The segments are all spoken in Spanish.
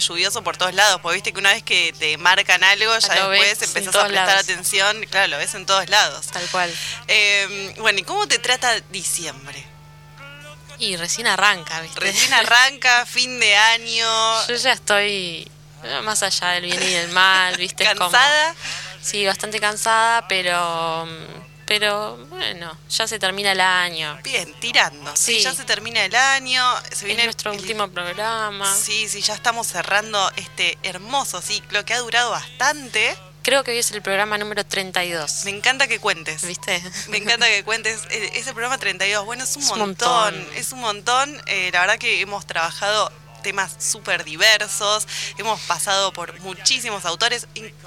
lluvioso por todos lados, porque viste que una vez que te marcan algo, ya Lo ves después empezás a prestar lados. atención, claro, lo ves en todos lados. Tal cual. Eh, bueno, ¿y cómo te trata diciembre? Y recién arranca, ¿viste? Recién arranca, fin de año, Yo ya estoy eh, más allá del bien y del mal, ¿viste? Como- cansada. sí, bastante cansada, pero. Pero bueno, ya se termina el año. Bien, tirando. Sí. Sí. ya se termina el año, se Es viene nuestro el- último programa. Sí, sí, ya estamos cerrando este hermoso ciclo que ha durado bastante. Creo que hoy es el programa número 32. Me encanta que cuentes. ¿Viste? Me encanta que cuentes eh, ese programa 32. Bueno, es un Es un montón. montón. Es un montón. Eh, la verdad que hemos trabajado temas súper diversos. Hemos pasado por muchísimos autores.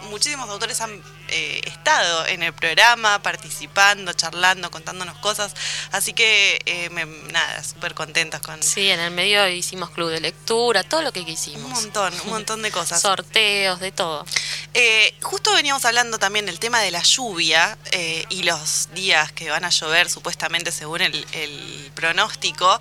muchísimos autores han eh, estado en el programa, participando, charlando, contándonos cosas. Así que, eh, me- nada, súper contentas con Sí, en el medio hicimos club de lectura, todo lo que un quisimos. montón, un montón de cosas. Sorteos, de todo. Eh, justo veníamos hablando también del tema de la lluvia eh, y los días que van a llover supuestamente según el, el pronóstico.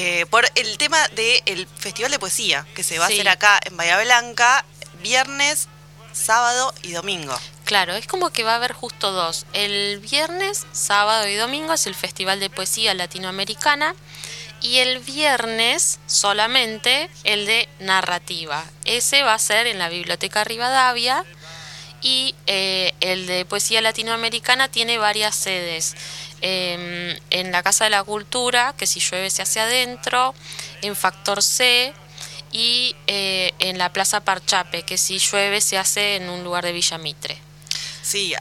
Eh, por el tema del Festival de Poesía que se va a hacer acá en Bahía Blanca viernes, sábado y domingo. Claro, es como que va a haber justo dos. El viernes, sábado y domingo es el Festival de Poesía Latinoamericana y el viernes solamente el de narrativa. Ese va a ser en la Biblioteca Rivadavia y eh, el de Poesía Latinoamericana tiene varias sedes. Em, en la Casa de la Cultura, que si llueve se hace adentro, en Factor C y eh, en la Plaza Parchape, que si llueve se hace en un lugar de Villa Mitre. Sí,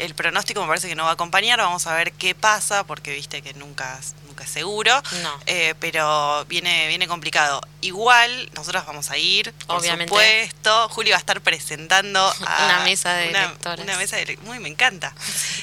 el pronóstico me parece que no va a acompañar, vamos a ver qué pasa, porque viste que nunca, nunca es seguro, No. Eh, pero viene, viene complicado. Igual, nosotros vamos a ir, por Obviamente. supuesto. Julio va a estar presentando a Una mesa de una, lectores. Una mesa de Muy, me encanta.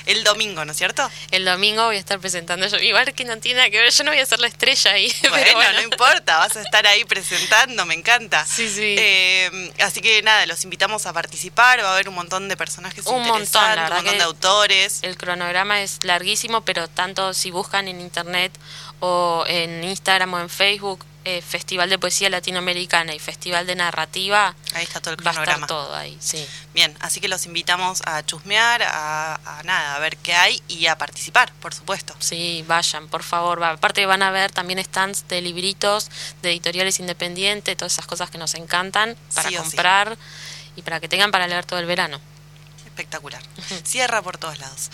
El domingo, ¿no es cierto? El domingo voy a estar presentando yo. Igual que no tiene nada que ver, yo no voy a ser la estrella ahí. pero Bueno, no importa, vas a estar ahí presentando, me encanta. Sí, sí. Eh, así que nada, los invitamos a participar, va a haber un montón de personajes Un montón, la interesantes, verdad un montón de autores. El cronograma es larguísimo, pero tanto si buscan en internet o en Instagram o en Facebook, eh, Festival de Poesía Latinoamericana y Festival de Narrativa, Ahí está todo el va a cronograma. estar todo ahí, sí. Bien, así que los invitamos a chusmear, a, a nada, a ver qué hay y a participar, por supuesto. Sí, vayan, por favor. va. Aparte van a ver también stands de libritos, de editoriales independientes, todas esas cosas que nos encantan para Sí o sí. comprar y para que tengan para leer todo el verano. Espectacular. Cierra por todos lados.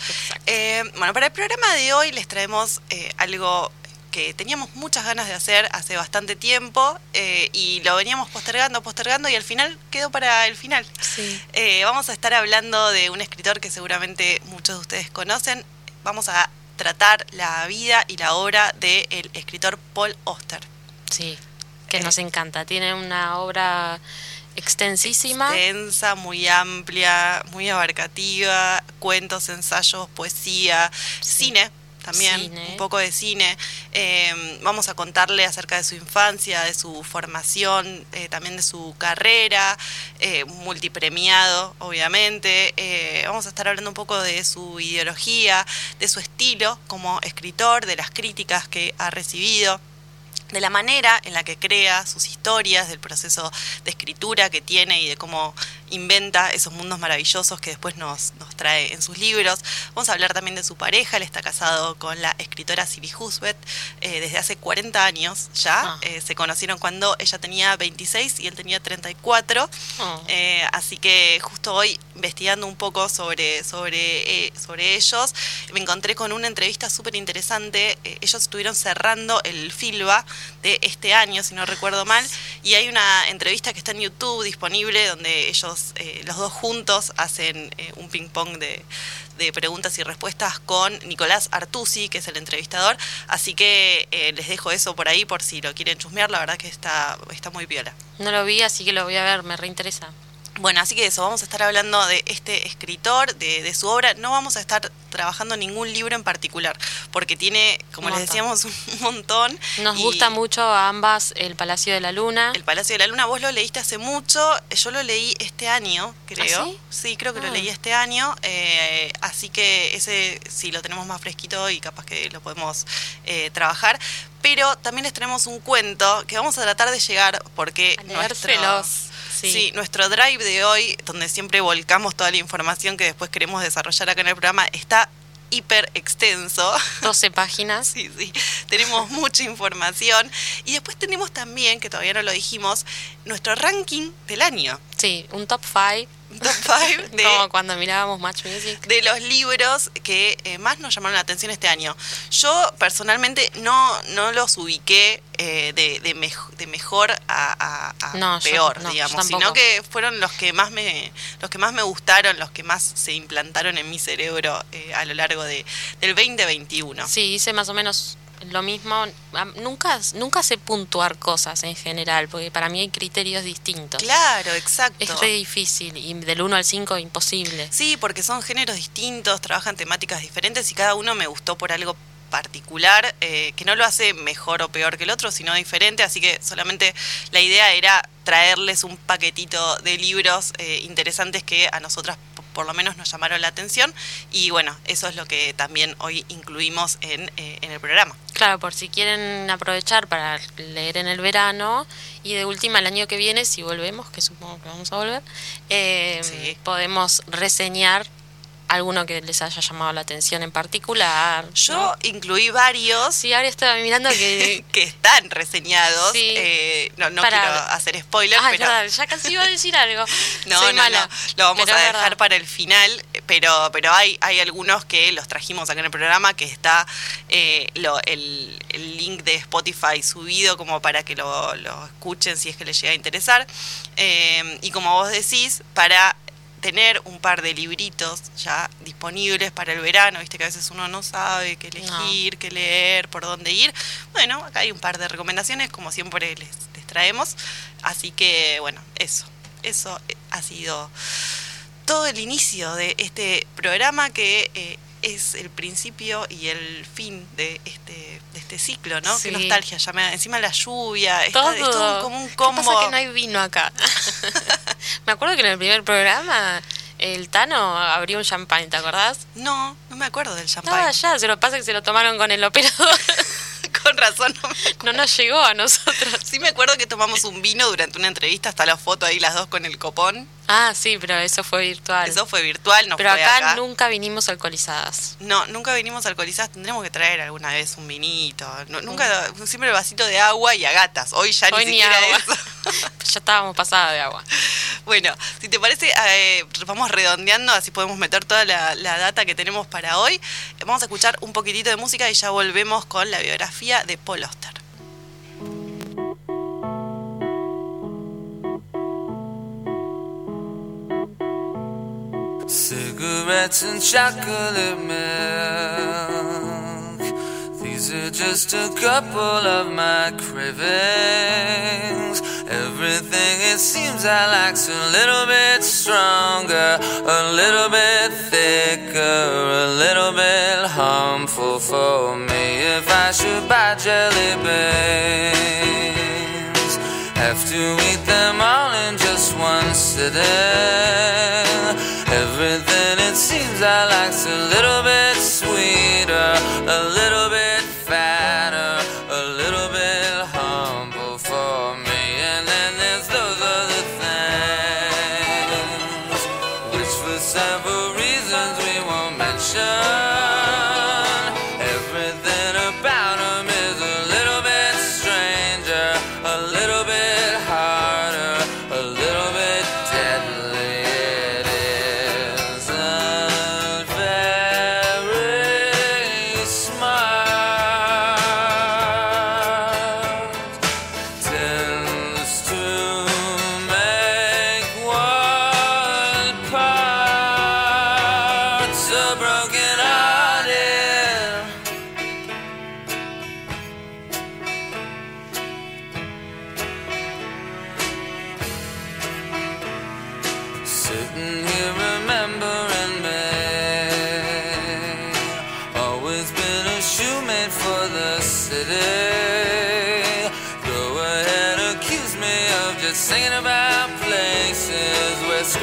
Eh, bueno, para el programa de hoy les traemos eh, algo que teníamos muchas ganas de hacer hace bastante tiempo eh, y lo veníamos postergando, postergando y al final quedó para el final. Sí. Eh, vamos a estar hablando de un escritor que seguramente muchos de ustedes conocen. Vamos a tratar la vida y la obra del escritor Paul Oster. Sí, que Eh, nos encanta. Tiene una obra extensísima. Extensa, muy amplia, muy abarcativa, cuentos, ensayos, poesía, Sí. cine también, Cine. un poco de cine. Eh, vamos a contarle acerca de su infancia, de su formación, eh, también de su carrera, eh, multipremiado, obviamente. Eh, vamos a estar hablando un poco de su ideología, de su estilo como escritor, de las críticas que ha recibido de la manera en la que crea sus historias, del proceso de escritura que tiene y de cómo inventa esos mundos maravillosos que después nos, nos trae en sus libros. Vamos a hablar también de su pareja, él está casado con la escritora Siri Husbeth eh, desde hace 40 años ya. Ah. Eh, se conocieron cuando ella tenía 26 y él tenía 34. Oh. Eh, así que justo hoy investigando un poco sobre, sobre, eh, sobre ellos, me encontré con una entrevista súper interesante. Eh, ellos estuvieron cerrando el FILBA de este año, si no recuerdo mal, y hay una entrevista que está en YouTube disponible donde ellos, eh, los dos juntos, hacen eh, un ping-pong de, de preguntas y respuestas con Nicolás Artusi, que es el entrevistador. Así que les dejo eso por ahí por si lo quieren chusmear, la verdad que está, está muy piola. No lo vi, así que lo voy a ver, me reinteresa. Bueno, así que eso, vamos a estar hablando de este escritor, de, de, su obra. No vamos a estar trabajando ningún libro en particular, porque tiene, como les decíamos, un montón. Nos gusta mucho a ambas El Palacio de la Luna. El Palacio de la Luna, vos lo leíste hace mucho, yo lo leí este año, creo. ¿Ah, sí? sí? creo que lo Ah. leí este año, eh, así que ese sí lo tenemos más fresquito y capaz que lo podemos eh, trabajar. Pero también les traemos un cuento que vamos a tratar de llegar porque nuestro. Sí. Sí. nuestro drive de hoy, donde siempre volcamos toda la información que después queremos desarrollar acá en el programa, está hiper extenso. 12 páginas. Sí, sí, tenemos mucha información. Y después tenemos también, que todavía no lo dijimos, nuestro ranking del año. Sí, un top 5. Top 5 de, Como cuando mirábamos Match Music. de los libros que eh, más nos llamaron la atención este año. Yo personalmente no, no los ubiqué eh, de, de, mej- de mejor a, a- a No, yo- peor, no, digamos, sino que fueron los que más me los que más me gustaron, los que más se implantaron en mi cerebro eh, a lo largo de, del 2021. Sí, hice más o menos lo mismo. Nunca, nunca sé puntuar cosas en general, porque para mí hay criterios distintos. Claro, exacto. Es re difícil y del 1 al 5 imposible. Sí, porque son géneros distintos, trabajan temáticas diferentes y cada uno me gustó por algo particular, eh, que no lo hace mejor o peor que el otro, sino diferente, así que solamente la idea era traerles un paquetito de libros eh, interesantes que a nosotras por lo menos nos llamaron la atención y bueno, eso es lo que también hoy incluimos en, eh, en el programa. Claro, por si quieren aprovechar para leer en el verano y de última el año que viene, si volvemos, que supongo que vamos a volver, eh, Sí. podemos reseñar alguno que les haya llamado la atención en particular. Yo ¿no? incluí varios Sí, ahora estaba mirando que... que están reseñados, Sí. eh, no, no Para- quiero hacer spoilers, Ah, pero... verdad, ya casi iba a decir algo. No, Soy no, mala. no, lo vamos Pero a dejar verdad. para el final, pero, pero hay, hay algunos que los trajimos acá en el programa, que está eh, lo- el, el link de Spotify subido como para que lo, lo escuchen si es que les llega a interesar. Eh, y como vos decís, para tener un par de libritos ya disponibles para el verano, viste que a veces uno no sabe qué elegir, qué leer, por dónde ir. Bueno, acá hay un par de recomendaciones, como siempre les, les traemos. Así que, bueno, eso. Eso eh, ha sido todo el inicio de este programa que eh, es el principio y el fin de este, de este ciclo, ¿no? Sí. Qué nostalgia, ya me, encima la lluvia, está, Todo. es todo como un ¿Qué combo. pasa que no hay vino acá? Me acuerdo que en el primer programa el Tano abrió un champán, ¿te acordás? No, no me acuerdo del Estaba champán. allá, se lo pasa que se lo tomaron con el operador. Con razón no me No nos llegó a nosotros. Sí me acuerdo que tomamos un vino durante una entrevista, hasta la foto ahí las dos con el copón. Ah, sí, pero eso fue virtual. Eso fue virtual, no pero fue acá, acá. nunca vinimos alcoholizadas. No, nunca vinimos alcoholizadas, tendremos que traer alguna vez un vinito. No, nunca, siempre el vasito de agua y a gatas. Hoy ya Hoy ni ni siquiera agua. eso. ya estábamos pasadas de agua. Bueno, si te parece, eh, vamos redondeando, así podemos meter toda la, la data que tenemos para hoy. Vamos a escuchar un poquitito de música y ya volvemos con la biografía de Paul Oster. Cigarettes and chocolate milk. These are just a couple of my cravings. Everything it seems I like's a little bit stronger, a little bit thicker, a little bit harmful for me. If I should buy jelly beans, have to eat them all in just one sitting. Everything it seems I like's a little bit sweeter, a little bit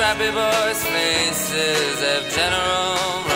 happy boys' faces of general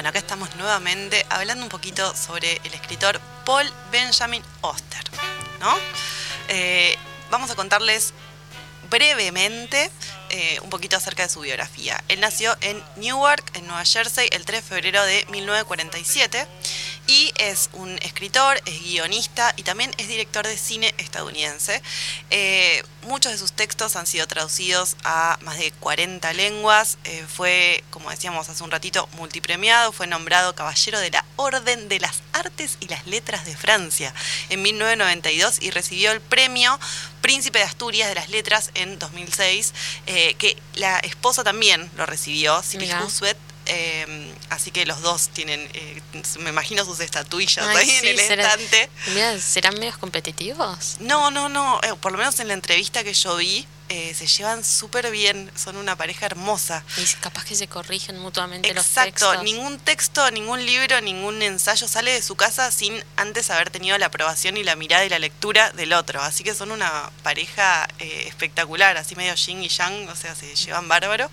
Bueno, acá estamos nuevamente hablando un poquito sobre el escritor Paul Benjamin Oster, ¿no? Eh, vamos a contarles brevemente eh, un poquito acerca de su biografía. Él nació en Newark, en Nueva Jersey, el 3 de febrero de 1947 y es un escritor, es guionista y también es director de cine estadounidense. Eh, muchos de sus textos han sido traducidos a más de 40 lenguas. Eh, fue, como decíamos hace un ratito, multipremiado. Fue nombrado Caballero de la Orden de las Artes y las Letras de Francia en 1992 y recibió el premio Príncipe de Asturias de las Letras en 2006, eh, que la esposa también lo recibió, Mirá. Huswet. Eh, así que los dos tienen, eh, me imagino sus estatuillas Ay, ahí sí, en el será- estante. Mira, ¿serán medios competitivos? No, no, no. eh, por lo menos en la entrevista que yo vi, eh, se llevan súper bien. Son una pareja hermosa. Y capaz que se corrigen mutuamente los Exacto. textos. Ningún texto, ningún libro, ningún ensayo sale de su casa sin antes haber tenido la aprobación y la mirada y la lectura del otro. Así que son una pareja eh, espectacular, así medio yin y yang, o sea, se llevan bárbaro.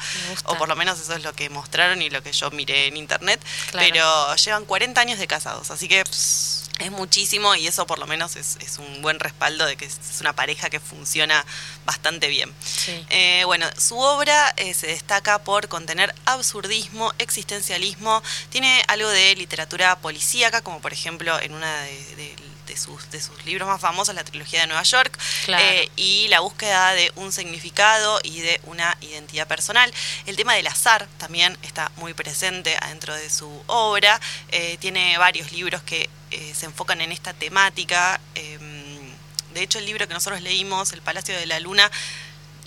O por lo menos eso es lo que mostraron y lo que yo miré en internet. Claro. Pero llevan 40 años de casados, así que pss, es muchísimo y eso por lo menos es, es un buen respaldo de que es una pareja que funciona bastante bien. Sí. Eh, bueno, su obra eh, se destaca por contener absurdismo, existencialismo, tiene algo de literatura policíaca, como por ejemplo en una de, de- de sus, de sus libros más famosos, la trilogía de Nueva York, Claro. eh, y la búsqueda de un significado y de una identidad personal. El tema del azar también está muy presente adentro de su obra, tiene varios libros que eh, se enfocan en esta temática. em, de hecho, el libro que nosotros leímos, El Palacio de la Luna,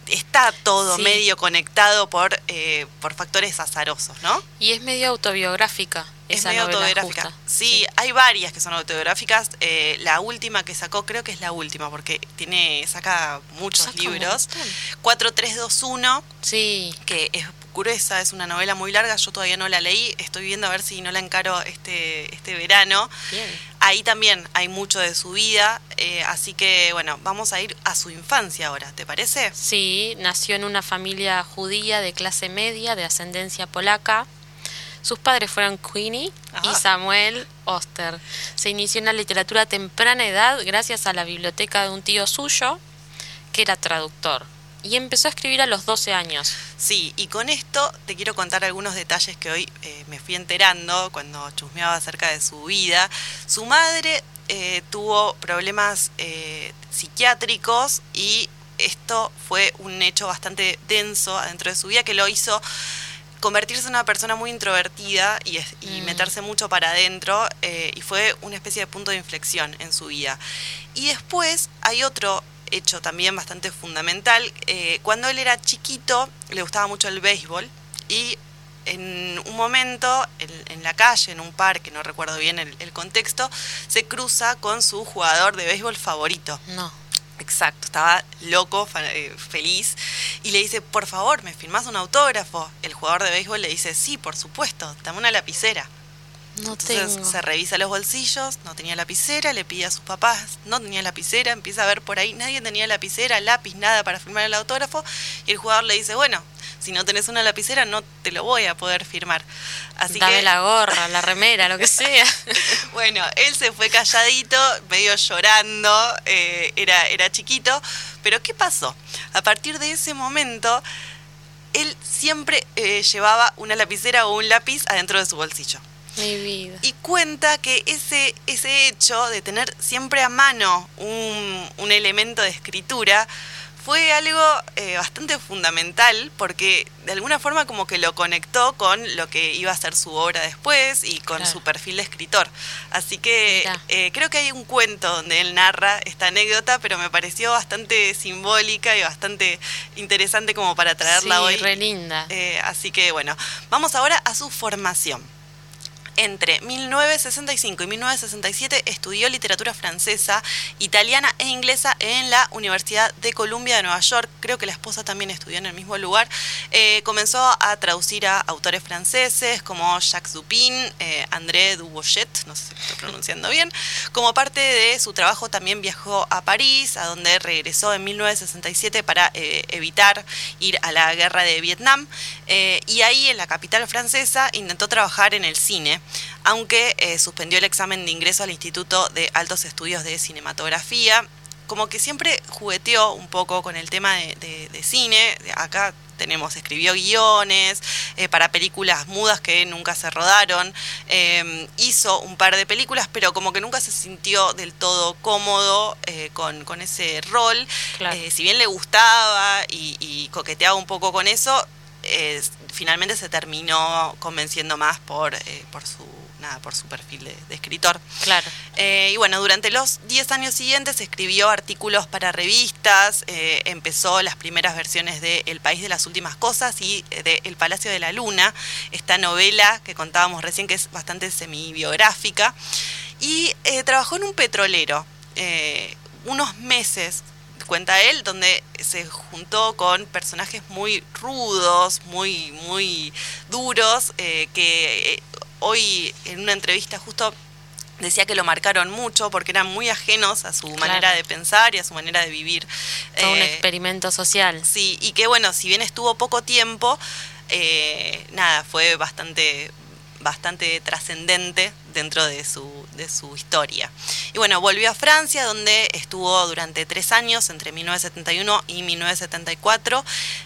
está todo Sí. medio conectado por, eh, por factores azarosos, ¿no? Y es medio autobiográfica Es esa medio novela autobiográfica. justa. Sí, hay varias que son autobiográficas. Eh, la última que sacó, creo que es la última, porque tiene saca muchos Saca libros. montón. 4321, Sí. que es gruesa, es una novela muy larga, yo todavía no la leí, estoy viendo a ver si no la encaro este, este verano. Bien. Ahí también hay mucho de su vida, eh, así que bueno, vamos a ir a su infancia ahora, ¿te parece? Sí, nació en una familia judía de clase media, de ascendencia polaca. Sus padres fueron Queenie y. Samuel Oster. Se inició en la literatura a temprana edad gracias a la biblioteca de un tío suyo, que era traductor. Y empezó a escribir a los 12 años. Sí, y con esto te quiero contar algunos detalles que hoy eh, me fui enterando cuando chusmeaba acerca de su vida. Su madre eh, tuvo problemas eh, psiquiátricos y esto fue un hecho bastante denso adentro de su vida que lo hizo convertirse en una persona muy introvertida y, es- y Mm. meterse mucho para adentro eh, y fue una especie de punto de inflexión en su vida. Y después hay otro hecho también bastante fundamental. eh, cuando él era chiquito le gustaba mucho el béisbol y en un momento, en, la calle, en un parque, no recuerdo bien el, el contexto, se cruza con su jugador de béisbol favorito. No. Exacto, estaba loco, eh, feliz, y le dice, por favor, ¿me firmás un autógrafo? El jugador de béisbol le dice, sí, por supuesto, dame una lapicera. No Entonces tengo. se revisa los bolsillos, no tenía lapicera, le pide a sus papás, no tenía lapicera, empieza a ver por ahí, nadie tenía lapicera, lápiz, nada para firmar el autógrafo, y el jugador le dice, bueno, si no tenés una lapicera no te lo voy a poder firmar. Así Dame que, la gorra, la remera, lo que sea. bueno, él se fue calladito, medio llorando, eh, era, era chiquito, pero ¿qué pasó? A partir de ese momento, él siempre eh, llevaba una lapicera o un lápiz adentro de su bolsillo. Mi vida. Y cuenta que ese, ese hecho de tener siempre a mano un, un elemento de escritura fue algo eh, bastante fundamental porque de alguna forma como que lo conectó con lo que iba a ser su obra después y con Claro. su perfil de escritor. Así que eh, creo que hay un cuento donde él narra esta anécdota, pero me pareció bastante simbólica y bastante interesante como para traerla sí, hoy. re linda. Eh, así que bueno, vamos ahora a su formación. Entre 1965 y 1967 estudió literatura francesa, italiana e inglesa en la Universidad de Columbia de Nueva York. Creo que la esposa también estudió en el mismo lugar. Eh, comenzó a traducir a autores franceses como Jacques Dupin, eh, André Dubochet, no sé si lo estoy pronunciando bien. Como parte de su trabajo también viajó a París, a donde regresó en 1967 para eh, evitar ir a la guerra de Vietnam. Y ahí en la capital francesa intentó trabajar en el cine, aunque eh, suspendió el examen de ingreso al Instituto de Altos Estudios de Cinematografía. Como que siempre jugueteó un poco con el tema de, de- de cine. Acá tenemos, escribió guiones eh, para películas mudas que nunca se rodaron. Eh, hizo un par de películas, pero como que nunca se sintió del todo cómodo eh, con, con ese rol. Claro. Si bien le gustaba y, y coqueteaba un poco con eso, finalmente se terminó convenciendo más por, eh, por su nada por su perfil de, de escritor. Claro. Eh, y bueno, durante los 10 años siguientes escribió artículos para revistas, eh, empezó las primeras versiones de El País de las Últimas Cosas y de El Palacio de la Luna, esta novela que contábamos recién que es bastante semi-biográfica, y eh, trabajó en un petrolero unos meses cuenta él, donde se juntó con personajes muy rudos, muy, muy duros, eh, que eh, hoy en una entrevista justo decía que lo marcaron mucho porque eran muy ajenos a su Claro. manera de pensar y a su manera de vivir. Fue un Eh, experimento social. Sí, y que bueno, si bien estuvo poco tiempo, eh, nada, fue bastante bastante trascendente dentro de su, de su historia. Y bueno, volvió a Francia, donde estuvo durante tres años, entre 1971 y 1974,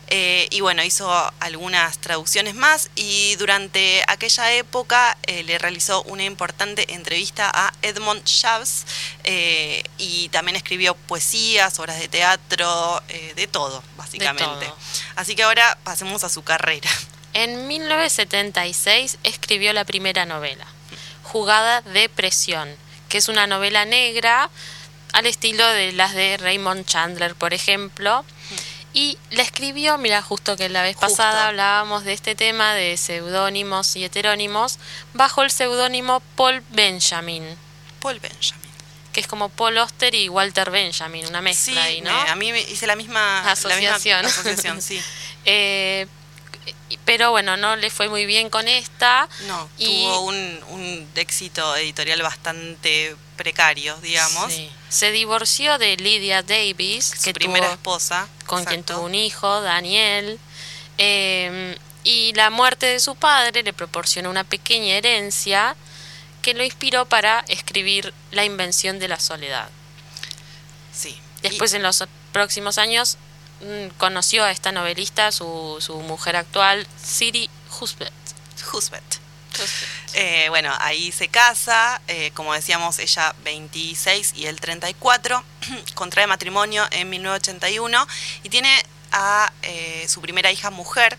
eh, y bueno, hizo algunas traducciones más, y durante aquella época eh, le realizó una importante entrevista a Edmond Chabs, eh, y también escribió poesías, obras de teatro, eh, de todo, básicamente. todo. Así que ahora pasemos a su carrera. En 1976 escribió la primera novela, Jugada de Presión, que es una novela negra al estilo de las de Raymond Chandler, por ejemplo. Y la escribió, mira, justo que la vez Justo. pasada hablábamos de este tema de seudónimos y heterónimos, bajo el seudónimo Paul Benjamin, Paul Benjamin. que es como Paul Auster y Walter Benjamin, una mezcla ahí, ¿no? a mí me hice la misma la misma Asociación. asociación, sí. Eh, pero bueno, no le fue muy bien con esta. No, Y- tuvo un, un éxito editorial bastante precario, digamos. Sí. Se divorció de Lydia Davis, Su que primera tuvo- esposa. con quien tuvo un hijo, Daniel. Eh, y la muerte de su padre le proporcionó una pequeña herencia que lo inspiró para escribir La invención de la soledad. Sí. Después, en los próximos años, conoció a esta novelista, su, su mujer actual, Siri Husband. Eh, bueno, ahí se casa, eh, como decíamos, ella 26 y él 34, contrae matrimonio en 1981 y tiene a eh, su primera hija mujer,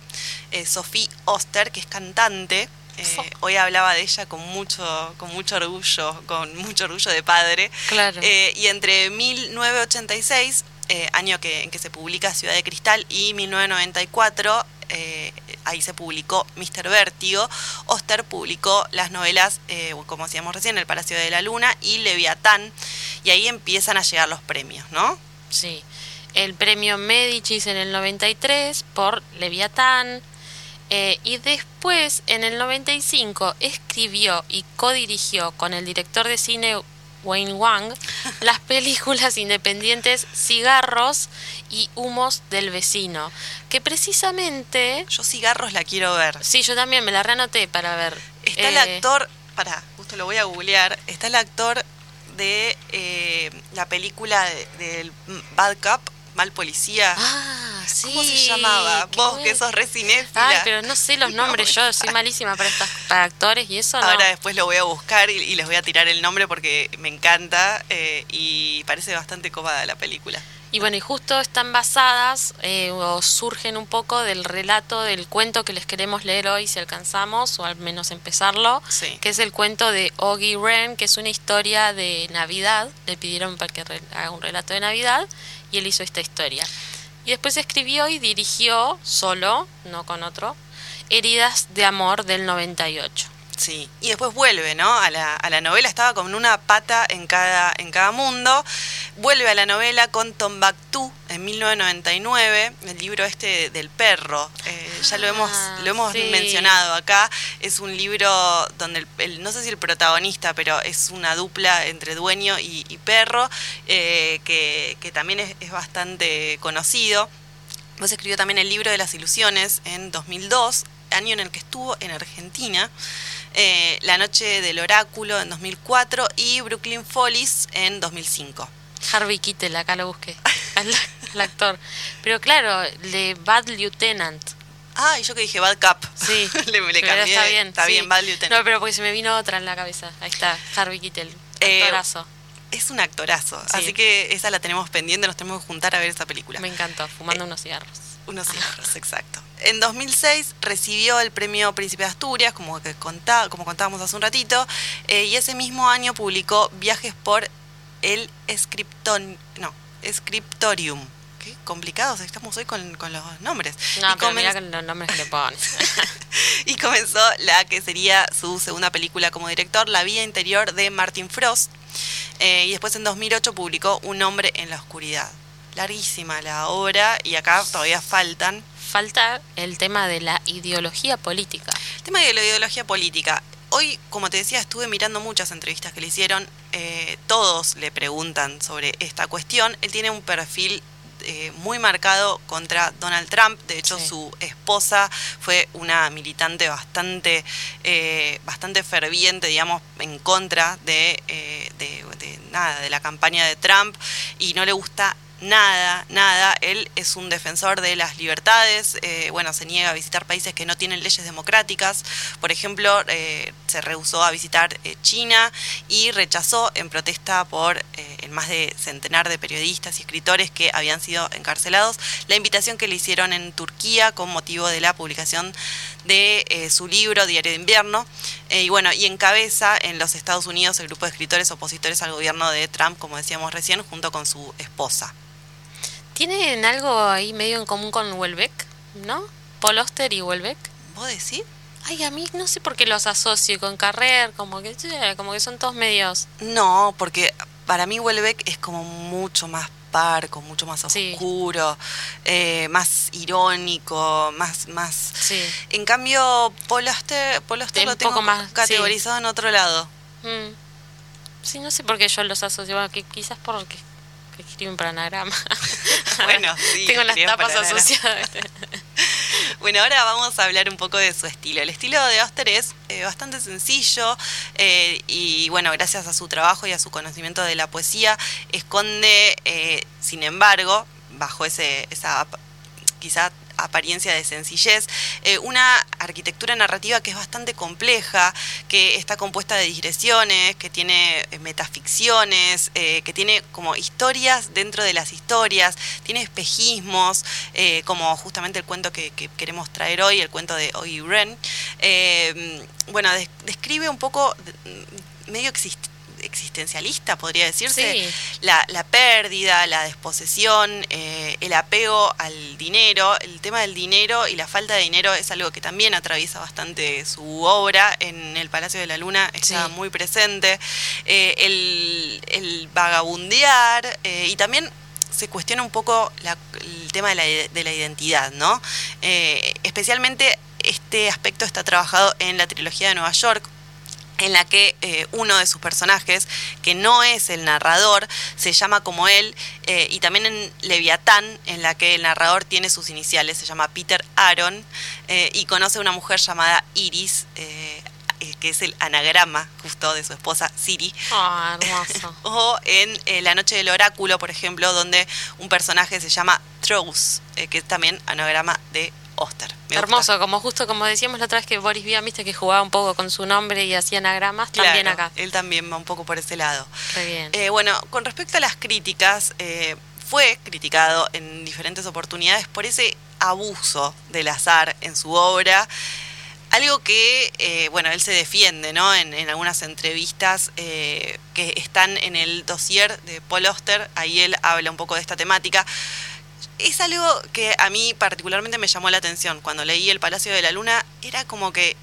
Sophie Oster, que es cantante. Eh, hoy hablaba de ella con mucho, con mucho orgullo, con mucho orgullo de padre. Claro. Eh, y entre 1986, eh, año que, en que se publica Ciudad de Cristal, y 1994, eh, ahí se publicó Mr. Vértigo. Oster publicó las novelas, eh, como decíamos recién, El Palacio de la Luna y Leviatán, y ahí empiezan a llegar los premios, ¿no? Sí. El premio Medicis en el 93 por Leviatán. eh, y después, en el 95, escribió y codirigió con el director de cine Wayne Wang las películas independientes Cigarros y Humos del Vecino. Que precisamente. Yo cigarros la quiero ver. Sí, yo también me la reanoté para ver. Está el Eh, actor, pará, justo lo voy a googlear, está el actor de eh, la película de- del Bad Cop, Mal Policía. Ah, sí. ¿Cómo se llamaba? Vos bueno. que sos re cinéfila. Ay, pero no sé los No nombres, yo soy malísima para estas para actores y eso no. Ahora después lo voy a buscar y, y les voy a tirar el nombre porque me encanta eh, y parece bastante cómoda la película. Y bueno, y justo están basadas eh, o surgen un poco del relato del cuento que les queremos leer hoy si alcanzamos, o al menos empezarlo, Sí. que es el cuento de Oggy Wren, que es una historia de Navidad. Le pidieron para que haga un relato de Navidad y él hizo esta historia. Y después escribió y dirigió solo, no con otro, Heridas de Amor del 98. Sí, y después vuelve, ¿no? A la, a la novela, estaba con una pata en cada, en cada mundo. Vuelve a la novela con Tombaktú en 1999, el libro este del perro. Eh, ya lo hemos, Ah, lo hemos sí. mencionado acá. Es un libro donde, el, el- no sé si el protagonista, pero es una dupla entre dueño y, y perro, eh, que, que también es, es bastante conocido. Vos escribió también el libro de las ilusiones en 2002, año en el que estuvo en Argentina, eh, La noche del oráculo en 2004 y Brooklyn Follies en 2005. Harvey Keitel, acá lo busqué, al, al actor. Pero claro, de Bad Lieutenant. Ah, y yo que dije Bad Cup. Sí, le, le pero cambié. está bien. Está sí. bien, Bad Lieutenant. No, pero porque se me vino otra en la cabeza. Ahí está, Harvey Keitel. Eh, Actorazo. Es un actorazo, Sí. así que esa la tenemos pendiente, nos tenemos que juntar a ver esa película. Me encantó, fumando unos cigarros. Unos cigarros, exacto. En 2006 recibió el premio Príncipe de Asturias, como, que contá- como contábamos hace un ratito, eh, y ese mismo año publicó Viajes por el Scripton, no, Scriptorium. Qué complicados estamos hoy con, con los nombres. No, y, pero mira que los nombres que le pones. y comenzó la que sería su segunda película como director, La vida interior de Martin Frost. Eh, y después en 2008 publicó Un hombre en la oscuridad. Larguísima la obra y acá todavía faltan Falta el tema de la ideología política. El tema de la ideología política. Hoy, como te decía, estuve mirando muchas entrevistas que le hicieron. eh, todos le preguntan sobre esta cuestión. Él tiene un perfil eh, muy marcado contra Donald Trump. De hecho, Sí. su esposa fue una militante bastante, eh, bastante ferviente, digamos, en contra de, eh, de- de nada, de la campaña de Trump. Y no le gusta nada, nada. Él es un defensor de las libertades. eh, bueno, se niega a visitar países que no tienen leyes democráticas. Por ejemplo, eh, se rehusó a visitar eh, China y rechazó en protesta por el más de centenar de periodistas y escritores que habían sido encarcelados la invitación que le hicieron en Turquía con motivo de la publicación de su libro Diario de Invierno. Y bueno, y encabeza en los Estados Unidos el grupo de escritores opositores al gobierno de Trump, como decíamos recién, junto con su esposa. ¿Tienen algo ahí medio en común con Welbeck? ¿No? Paul Oster y Welbeck. ¿Vos decís? Ay, a mí no sé por qué los asocio con Carrer, como que, como que son todos medios. No, porque para mí Welbeck es como mucho más parco, mucho más Sí. oscuro, eh, más irónico, más, más. Sí. En cambio, Paul Auster, Paul Auster Un lo tengo más, categorizado en otro lado. Mm. Sí, no sé por qué yo los asocio. Bueno, que quizás porque que escriben para anagrama. Bueno, sí, Tengo las tapas asociadas. Bueno, ahora vamos a hablar un poco de su estilo. El estilo de Auster es eh, bastante sencillo eh, y bueno, gracias a su trabajo y a su conocimiento de la poesía, esconde, eh, sin embargo, bajo ese, esa quizá apariencia de sencillez, eh, una arquitectura narrativa que es bastante compleja, que está compuesta de digresiones, que tiene eh, metaficciones, eh, que tiene como historias dentro de las historias, tiene espejismos, como justamente el cuento que, que queremos traer hoy, el cuento de Ogi Ren. Bueno, des- describe un poco medio exist- existencialista, podría decirse. Sí. La, la pérdida, la desposesión, eh, el apego al dinero. El tema del dinero y la falta de dinero es algo que también atraviesa bastante su obra. En El Palacio de la Luna está Sí. muy presente. Eh, el, el vagabundear eh, y también se cuestiona un poco la- el tema de la, de la identidad, ¿no? Especialmente este aspecto está trabajado en la trilogía de Nueva York, en la que eh, uno de sus personajes, que no es el narrador, se llama como él, eh, y también en Leviatán, en la que el narrador tiene sus iniciales, se llama Peter Aaron, eh, y conoce a una mujer llamada Iris, que es el anagrama justo de su esposa Siri. Ah, hermoso. O en La Noche del Oráculo, por ejemplo, donde un personaje se llama Trous, que es también anagrama de Oster. Me gusta. Hermoso, como justo como decíamos la otra vez que Boris Vian, viste que jugaba un poco con su nombre y hacía anagramas, también acá. Él también va un poco por ese lado. Re bien. Eh, bueno, con respecto a las críticas, eh, fue criticado en diferentes oportunidades por ese abuso del azar en su obra. Algo que, eh, bueno, él se defiende, ¿no? En, en algunas entrevistas eh, que están en el dossier de Paul Oster, ahí él habla un poco de esta temática. Es algo que a mí particularmente me llamó la atención. Cuando leí El Palacio de la Luna, era como que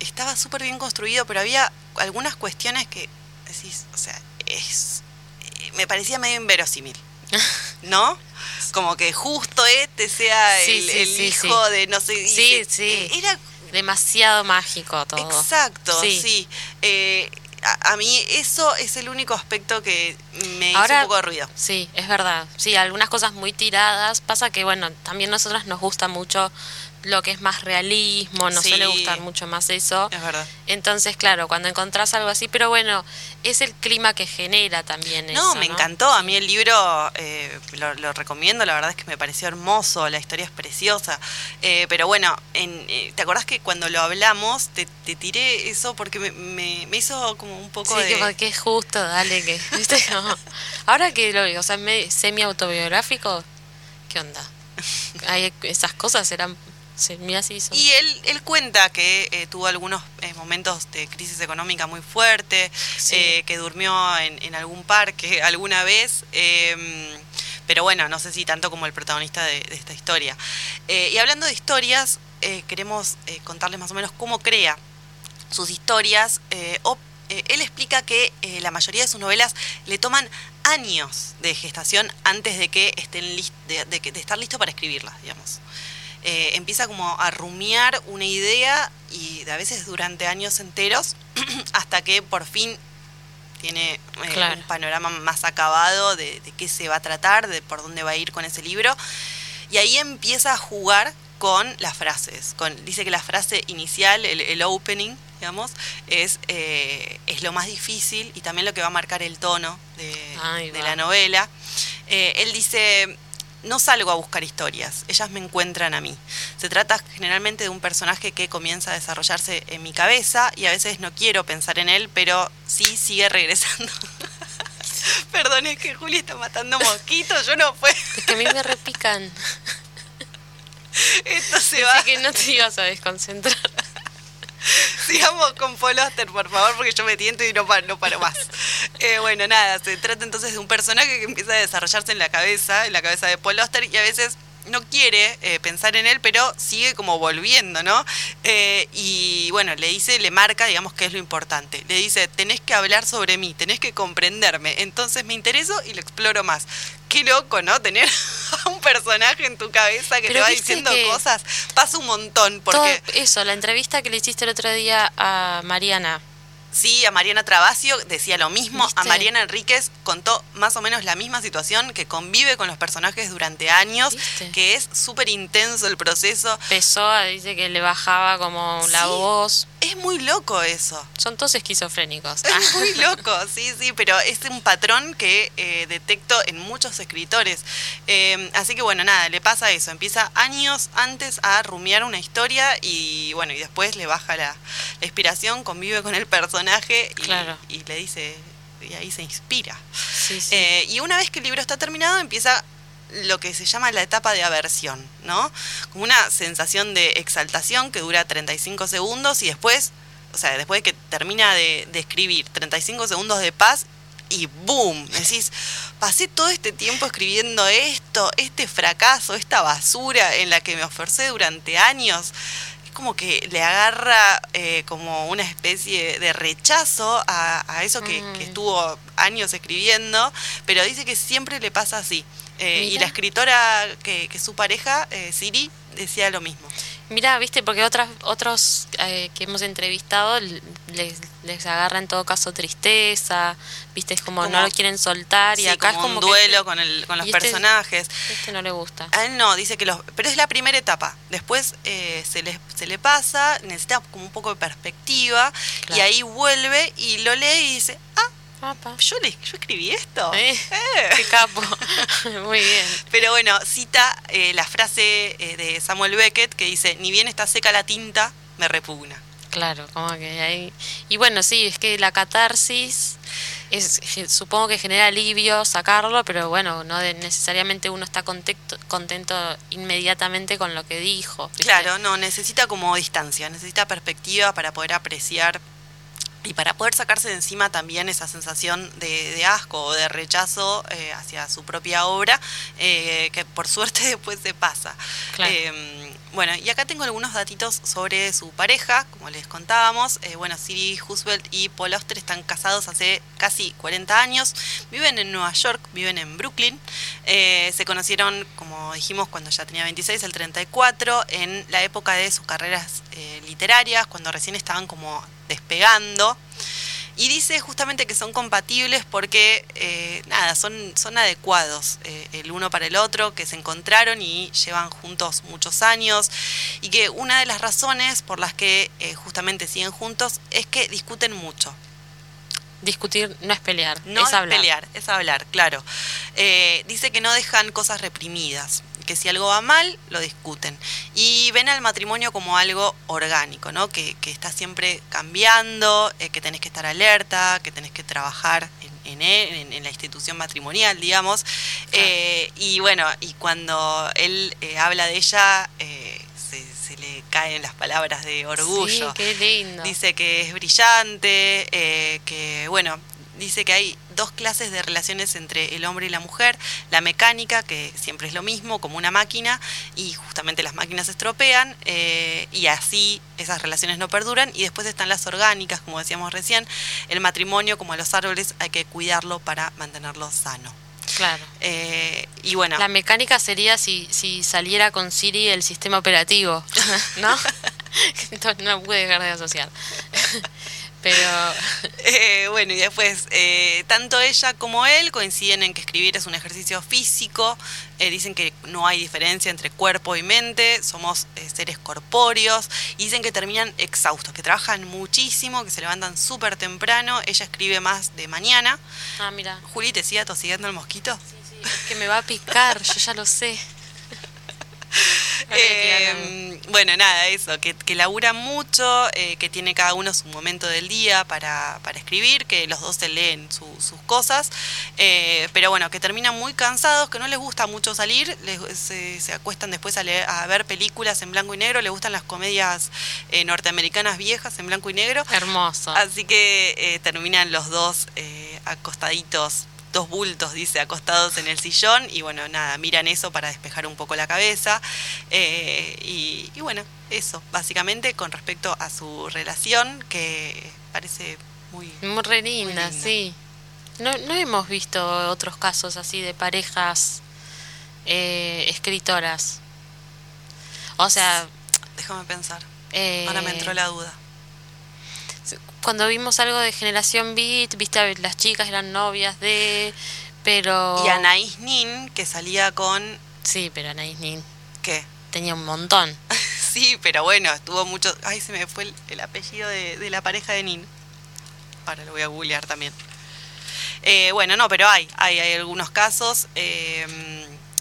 estaba súper bien construido, pero había algunas cuestiones que decís, o sea, es. eh, Me parecía medio inverosímil. ¿No? Como que justo este sea Sí, el, sí, el sí, hijo de no sé. Sí, se- sí. Era Demasiado mágico todo. Exacto, sí. Sí. Eh, a, a mí eso es el único aspecto que me hizo Ahora- un poco de ruido. Sí, es verdad. Sí, algunas cosas muy tiradas. Pasa que, bueno, también a nosotros nos gusta mucho lo que es más realismo, nos Sí. suele gustar mucho más eso. Es verdad. Entonces, claro, cuando encontrás algo así, pero bueno, es el clima que genera también No, eso. me encantó. A mí el libro eh, lo, lo recomiendo. La verdad es que me pareció hermoso. La historia es preciosa. Eh, pero bueno, en, eh, ¿te acordás que cuando lo hablamos te, te tiré eso porque me, me- me hizo como un poco Sí, de. que porque es justo, dale que. Ahora que lo digo, o sea, me- semi-autobiográfico, ¿qué onda? Hay, esas cosas eran. Se, mira, sí, son- Y él, él cuenta que eh, tuvo algunos eh, momentos de crisis económica muy fuerte, Sí. eh, que durmió en, en algún parque alguna vez, eh, pero bueno, no sé si tanto como el protagonista de, de esta historia. Y hablando de historias, queremos contarles más o menos cómo crea sus historias. o- él explica que la mayoría de sus novelas le toman años de gestación antes de que estén de, de que- de estar listo para escribirlas, digamos. Eh, empieza como a rumiar una idea y a veces durante años enteros hasta que por fin tiene eh, Claro. un panorama más acabado de, de qué se va a tratar, de por dónde va a ir con ese libro. Y ahí empieza a jugar con las frases. Con, dice que la frase inicial, el, el opening, digamos, es, eh, es lo más difícil y también lo que va a marcar el tono de, la novela. Eh, él dice, no salgo a buscar historias, ellas me encuentran a mí. Se trata generalmente de un personaje que comienza a desarrollarse en mi cabeza y a veces no quiero pensar en él, pero sí sigue regresando. Perdón, es que Juli está matando mosquitos, yo no puedo. Es que a mí me repican. Esto se va. Así que no te ibas a desconcentrar. Sigamos con Paul Auster, por favor, porque yo me tiento y no paro, no paro más. Eh, bueno, nada, se trata entonces de un personaje que empieza a desarrollarse en la cabeza, en la cabeza de Paul Auster, y a veces no quiere eh, pensar en él, pero sigue como volviendo, ¿no? Eh, y bueno, le dice, le marca, digamos, que es lo importante. Le dice, tenés que hablar sobre mí, tenés que comprenderme. Entonces me intereso y lo exploro más. Qué loco, ¿no? Tener a un personaje en tu cabeza que te Pero va viste diciendo cosas. Pasa un montón, porque... Todo eso, la entrevista que le hiciste el otro día a Mariana. Sí, a Mariana Travasio decía lo mismo. A. Mariana Enríquez contó más o menos la misma situación, que convive con los personajes durante años, ¿Viste? que es súper intenso el proceso. Pessoa dice que le bajaba como la Sí. voz. Es muy loco eso. Son todos esquizofrénicos. Es muy loco, sí, sí, pero es un patrón que eh, detecto en muchos escritores. Eh, así que bueno, nada, le pasa eso. Empieza años antes a rumiar una historia y bueno, y después le baja la, la inspiración, convive con el personaje y, Claro. y le dice, y ahí se inspira. Sí, sí. Eh, y una vez que el libro está terminado, empieza lo que se llama la etapa de aversión, ¿no? Como una sensación de exaltación que dura 35 segundos y después o sea, después de que termina de, de escribir 35 segundos de paz y boom, decís, pasé todo este tiempo escribiendo esto, este fracaso, esta basura en la que me ofrecé durante años. Es como que le agarra eh, como una especie de rechazo a, eso que, que, estuvo años escribiendo, pero dice que siempre le pasa así. Eh, y la escritora que, que su pareja, eh, Siri, decía lo mismo. Mira, viste, porque otras, otros eh, que hemos entrevistado les, les agarra en todo caso tristeza, viste, es como, no lo quieren soltar y acá es como un duelo con, el, con los este personajes. Este no le gusta. A él no, dice que los, pero es la primera etapa. Después eh, se le se le pasa, necesita como un poco de perspectiva y ahí vuelve y lo lee y dice, ah, yo, le, yo escribí esto. ¿Eh? Qué capo. Muy bien. Pero bueno, cita eh, la frase eh, de Samuel Beckett que dice, ni bien está seca la tinta, me repugna. Claro, como que hay... Y bueno, sí, es que la catarsis es, supongo que genera alivio sacarlo, pero bueno, no necesariamente uno está contento, contento inmediatamente con lo que dijo. Claro, no, necesita como distancia, necesita perspectiva para poder apreciar y para poder sacarse de encima también esa sensación de, asco o de rechazo eh, hacia su propia obra, eh, que por suerte después se pasa. Em, bueno, y acá tengo algunos datitos sobre su pareja, como les contábamos. Eh, bueno, Siri Husbelt y Paul Auster están casados hace casi 40 años, viven en Nueva York, viven en Brooklyn. se conocieron, como dijimos, cuando ya tenía 26, el 34, en la época de sus carreras literarias, cuando recién estaban como despegando. Y dice justamente que son compatibles porque, eh, nada, son, son adecuados eh, el uno para el otro, que se encontraron y llevan juntos muchos años. Y que una de las razones por las que eh, justamente siguen juntos es que discuten mucho. Discutir no es pelear, no es, hablar. pelear, es hablar, claro. dice que no dejan cosas reprimidas que si algo va mal, lo discuten. Y ven al matrimonio como algo orgánico, ¿no? Que, está siempre cambiando, eh, que tenés que estar alerta, que tenés que trabajar en, en, la institución matrimonial, digamos. Eh, y bueno, y cuando él eh, habla de ella, se, le caen las palabras de orgullo. Sí, qué lindo. Dice que es brillante, que bueno, dice que hay dos clases de relaciones entre el hombre y la mujer, la mecánica, que siempre es lo mismo, como una máquina, y justamente las máquinas se estropean, eh, y así esas relaciones no perduran, y después están las orgánicas, como decíamos recién, el matrimonio, como a los árboles, hay que cuidarlo para mantenerlo sano. Claro. Eh, y bueno. La mecánica sería si, si saliera con Siri el sistema operativo, ¿no? no pude dejar de asociar. Pero. Eh, bueno, y después, eh, tanto ella como él coinciden en que escribir es un ejercicio físico. Eh, dicen que no hay diferencia entre cuerpo y mente, somos seres corpóreos. Y dicen que terminan exhaustos, que trabajan muchísimo, que se levantan súper temprano. Ella escribe más de mañana. Ah, mira. Juli, ¿te sigue tosiguiendo el mosquito? Sí, sí, es que me va a picar, yo ya lo sé. Eh, bueno, nada, eso, que, que labura mucho, eh, que tiene cada uno su momento del día para, para escribir, que los dos se leen sus cosas, eh, pero bueno, que terminan muy cansados, que no les gusta mucho salir, se, se, acuestan después a, leer, a ver películas en blanco y negro, les gustan las comedias norteamericanas viejas en blanco y negro. Hermoso. Así que terminan los dos acostaditos dos bultos, dice, acostados en el sillón y bueno, nada, miran eso para despejar un poco la cabeza eh, y, bueno, eso, básicamente con respecto a su relación que parece muy... Muy re linda, sí. No, no hemos visto otros casos así de parejas eh, escritoras. O sea... Déjame pensar. Ahora me entró la duda cuando vimos algo de Generación Beat, viste, las chicas eran novias de... Pero... Y Anaís Nin, que salía con... Sí, pero Anaís Nin... ¿Qué? Tenía un montón. sí, pero bueno, estuvo mucho... Ay, se me fue el, apellido de, la pareja de Nin. Ahora lo voy a googlear también. Eh, bueno, no, pero hay, hay, hay algunos casos. Eh,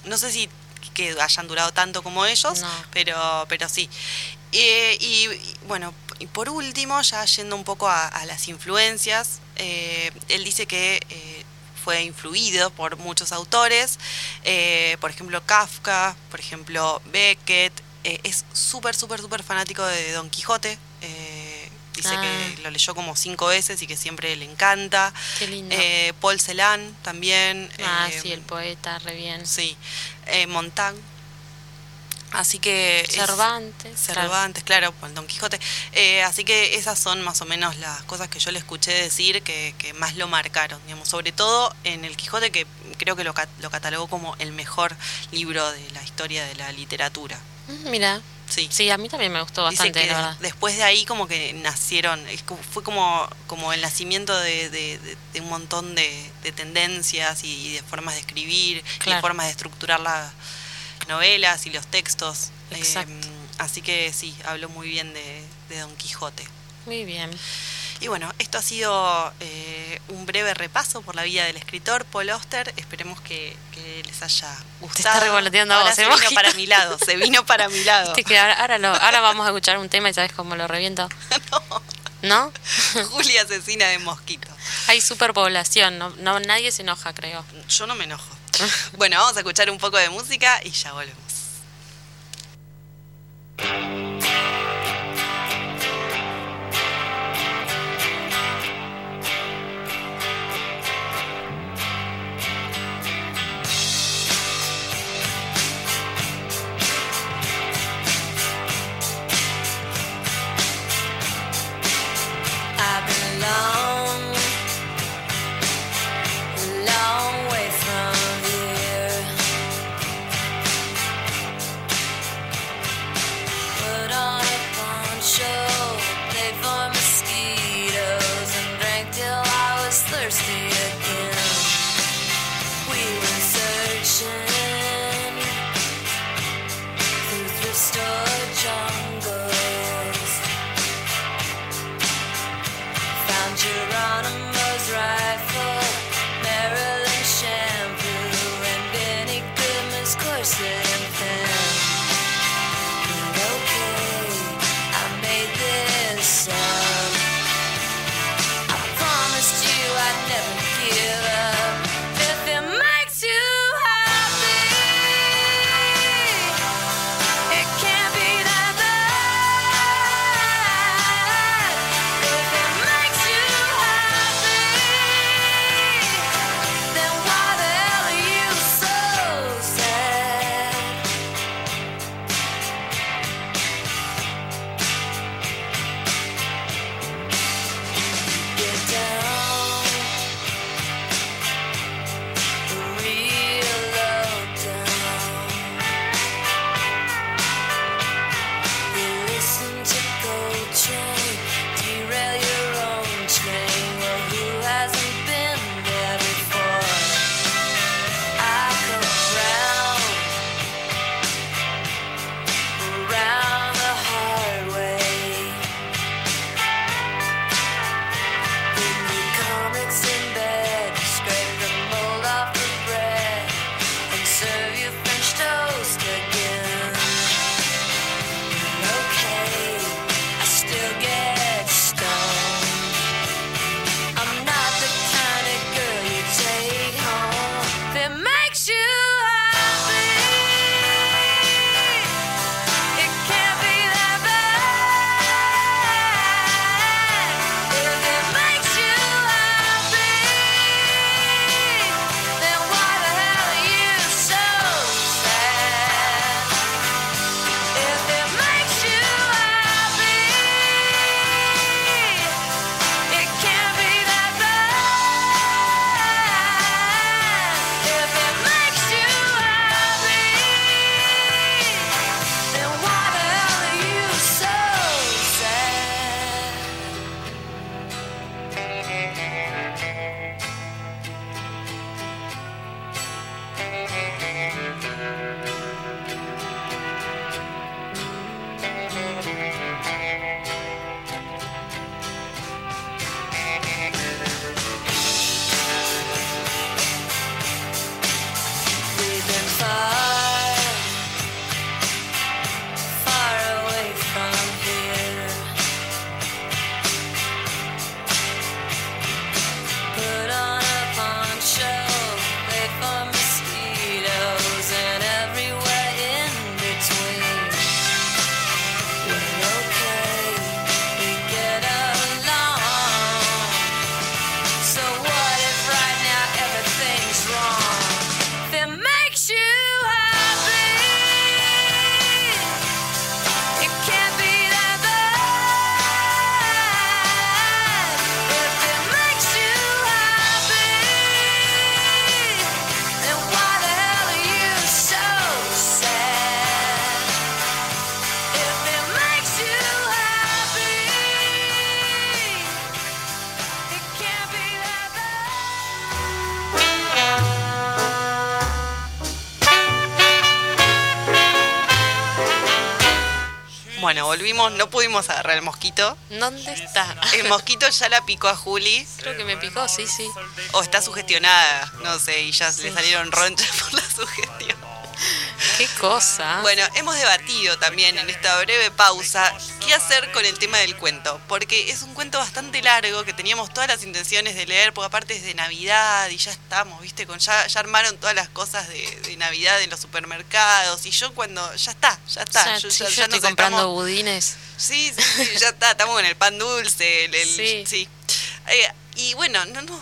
no sé si que hayan durado tanto como ellos, pero, pero sí. Eh, y, bueno, y por último, ya yendo un poco a, las influencias, eh, él dice que eh, fue influido por muchos autores, por ejemplo Kafka, por ejemplo Beckett, es súper, súper, súper fanático de Don Quijote. Dice Ah. que lo leyó como cinco veces y que siempre le encanta. Qué lindo. Eh, Paul Celan también. ah, eh, sí, el poeta, re bien. Sí. Eh, Montag. Así que... es- Cervantes. claro. Cervantes, claro, con Don Quijote. Eh, así que esas son más o menos las cosas que yo le escuché decir que, que más lo marcaron, digamos, sobre todo en el Quijote que creo que lo, lo catalogó como el mejor libro de la historia de la literatura. Mm, Mira, Sí. sí, a mí también me gustó Dice bastante, que la des- verdad. después de ahí como que nacieron, fue como, como el nacimiento de, de- de- de un montón de, de tendencias y, de formas de escribir y Claro. de formas de estructurar las novelas y los textos. Exacto. Eh, así que sí, habló muy bien de, de Don Quijote. Muy bien. Y bueno, esto ha sido eh, un breve repaso por la vida del escritor Paul Auster. Esperemos que, que les haya gustado. está revoloteando a Ahora vos, se ¿eh, vino para mi lado, se vino para mi lado. Viste que ahora, ahora, lo- ahora vamos a escuchar un tema y sabes cómo lo reviento. ¿No? Julia asesina de mosquitos. Hay superpoblación, no, no, nadie se enoja, creo. Yo no me enojo. Bueno, vamos a escuchar un poco de música y ya volvemos. Volvimos, no pudimos agarrar el mosquito. ¿Dónde está? El mosquito ya la picó a Juli. Creo que me picó, sí, sí. O está sugestionada, no sé, y ya le salieron ronchas por la sugestión. Qué cosa. Bueno, hemos debatido también en esta breve pausa qué hacer con el tema del cuento, porque es un cuento bastante largo que teníamos todas las intenciones de leer, porque aparte es de Navidad y ya estamos, viste, con ya, ya armaron todas las cosas de, de Navidad en los supermercados y yo cuando ya está, ya está, O sea, yo, sí, ya- yo ya estoy comprando estamos- budines. Sí, sí, sí, ya está, estamos con el pan dulce, el, el- Sí. sí. Eh, y bueno, no nos,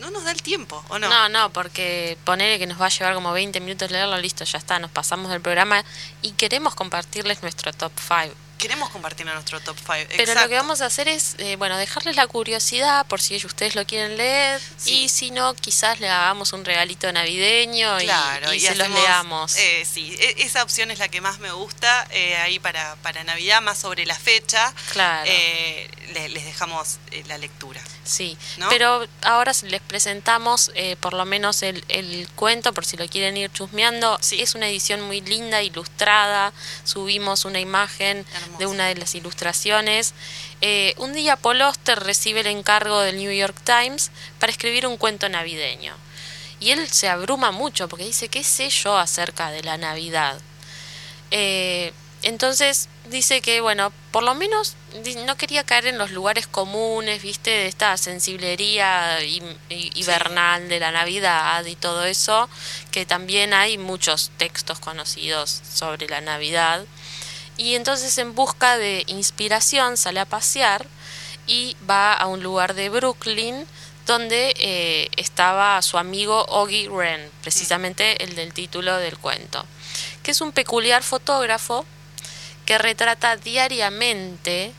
no nos da el tiempo, ¿o no? No, no, porque ponerle que nos va a llevar como 20 minutos leerlo, listo, ya está, nos pasamos del programa y queremos compartirles nuestro top 5. Queremos compartir nuestro top 5. Pero lo que vamos a hacer es, eh, bueno, dejarles la curiosidad por si ellos- ustedes lo quieren leer Sí. y si no, quizás le hagamos un regalito navideño y- Claro, y, y, se los leamos. eh, sí, e- esa opción es la que más me gusta, eh, ahí para, para Navidad, más sobre la fecha. Claro. eh, le- les dejamos eh, la lectura. Sí, ¿no? pero ahora les presentamos eh, por lo menos el, el cuento, por si lo quieren ir chusmeando. Sí. Es una edición muy linda, ilustrada. Subimos una imagen de una de las ilustraciones. Eh, un día Paul Oster recibe el encargo del New York Times para escribir un cuento navideño. Y él se abruma mucho porque dice, ¿qué sé yo acerca de la Navidad? Eh, entonces dice que, bueno, por lo menos no quería caer en los lugares comunes, viste, de esta sensiblería hi- hi- hibernal de la Navidad y todo eso, que también hay muchos textos conocidos sobre la Navidad. Y entonces en busca de inspiración sale a pasear y va a un lugar de Brooklyn donde eh, estaba su amigo Oggy Wren, precisamente el del título del cuento, que es un peculiar fotógrafo que retrata diariamente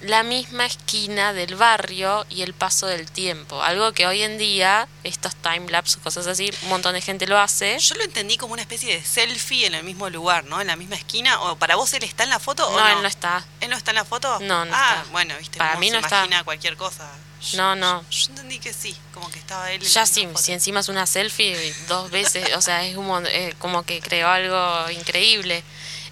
la misma esquina del barrio y el paso del tiempo, algo que hoy en día, estos timelapse, cosas así, un montón de gente lo hace. Yo lo entendí como una especie de selfie en el mismo lugar, ¿no? En la misma esquina. ¿O para vos él está en la foto o No, no? él no está. ¿Él no está en la foto? No, no ah, está. bueno, viste, Para mí se no está. imagina cualquier cosa. Yo- No, no. Yo, entendí que sí, como que estaba él en Ya la sí, si encima es una selfie dos veces, o sea, es un eh, como que creó algo increíble.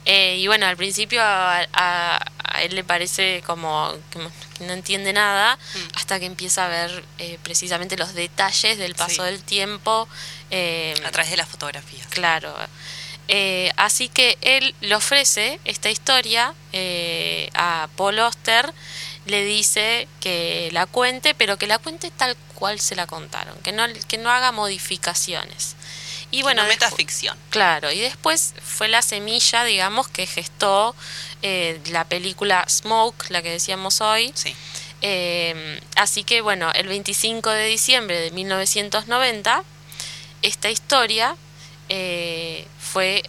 Eh, y bueno, al principio a, a- a él le parece como que no- entiende nada Mm. hasta que empieza a ver eh, precisamente los detalles del paso Sí. del tiempo. eh, A través de las fotografías. Claro. Eh, así que él le ofrece esta historia eh, a Paul Oster, le dice que la cuente, pero que la cuente tal cual se la contaron, que no, que no haga modificaciones. Y bueno, no metaficción. Claro, y después fue la semilla, digamos, que gestó eh, la película Smoke, la que decíamos hoy, Sí. eh, así que bueno, el 25 de diciembre de 1990, esta historia eh, fue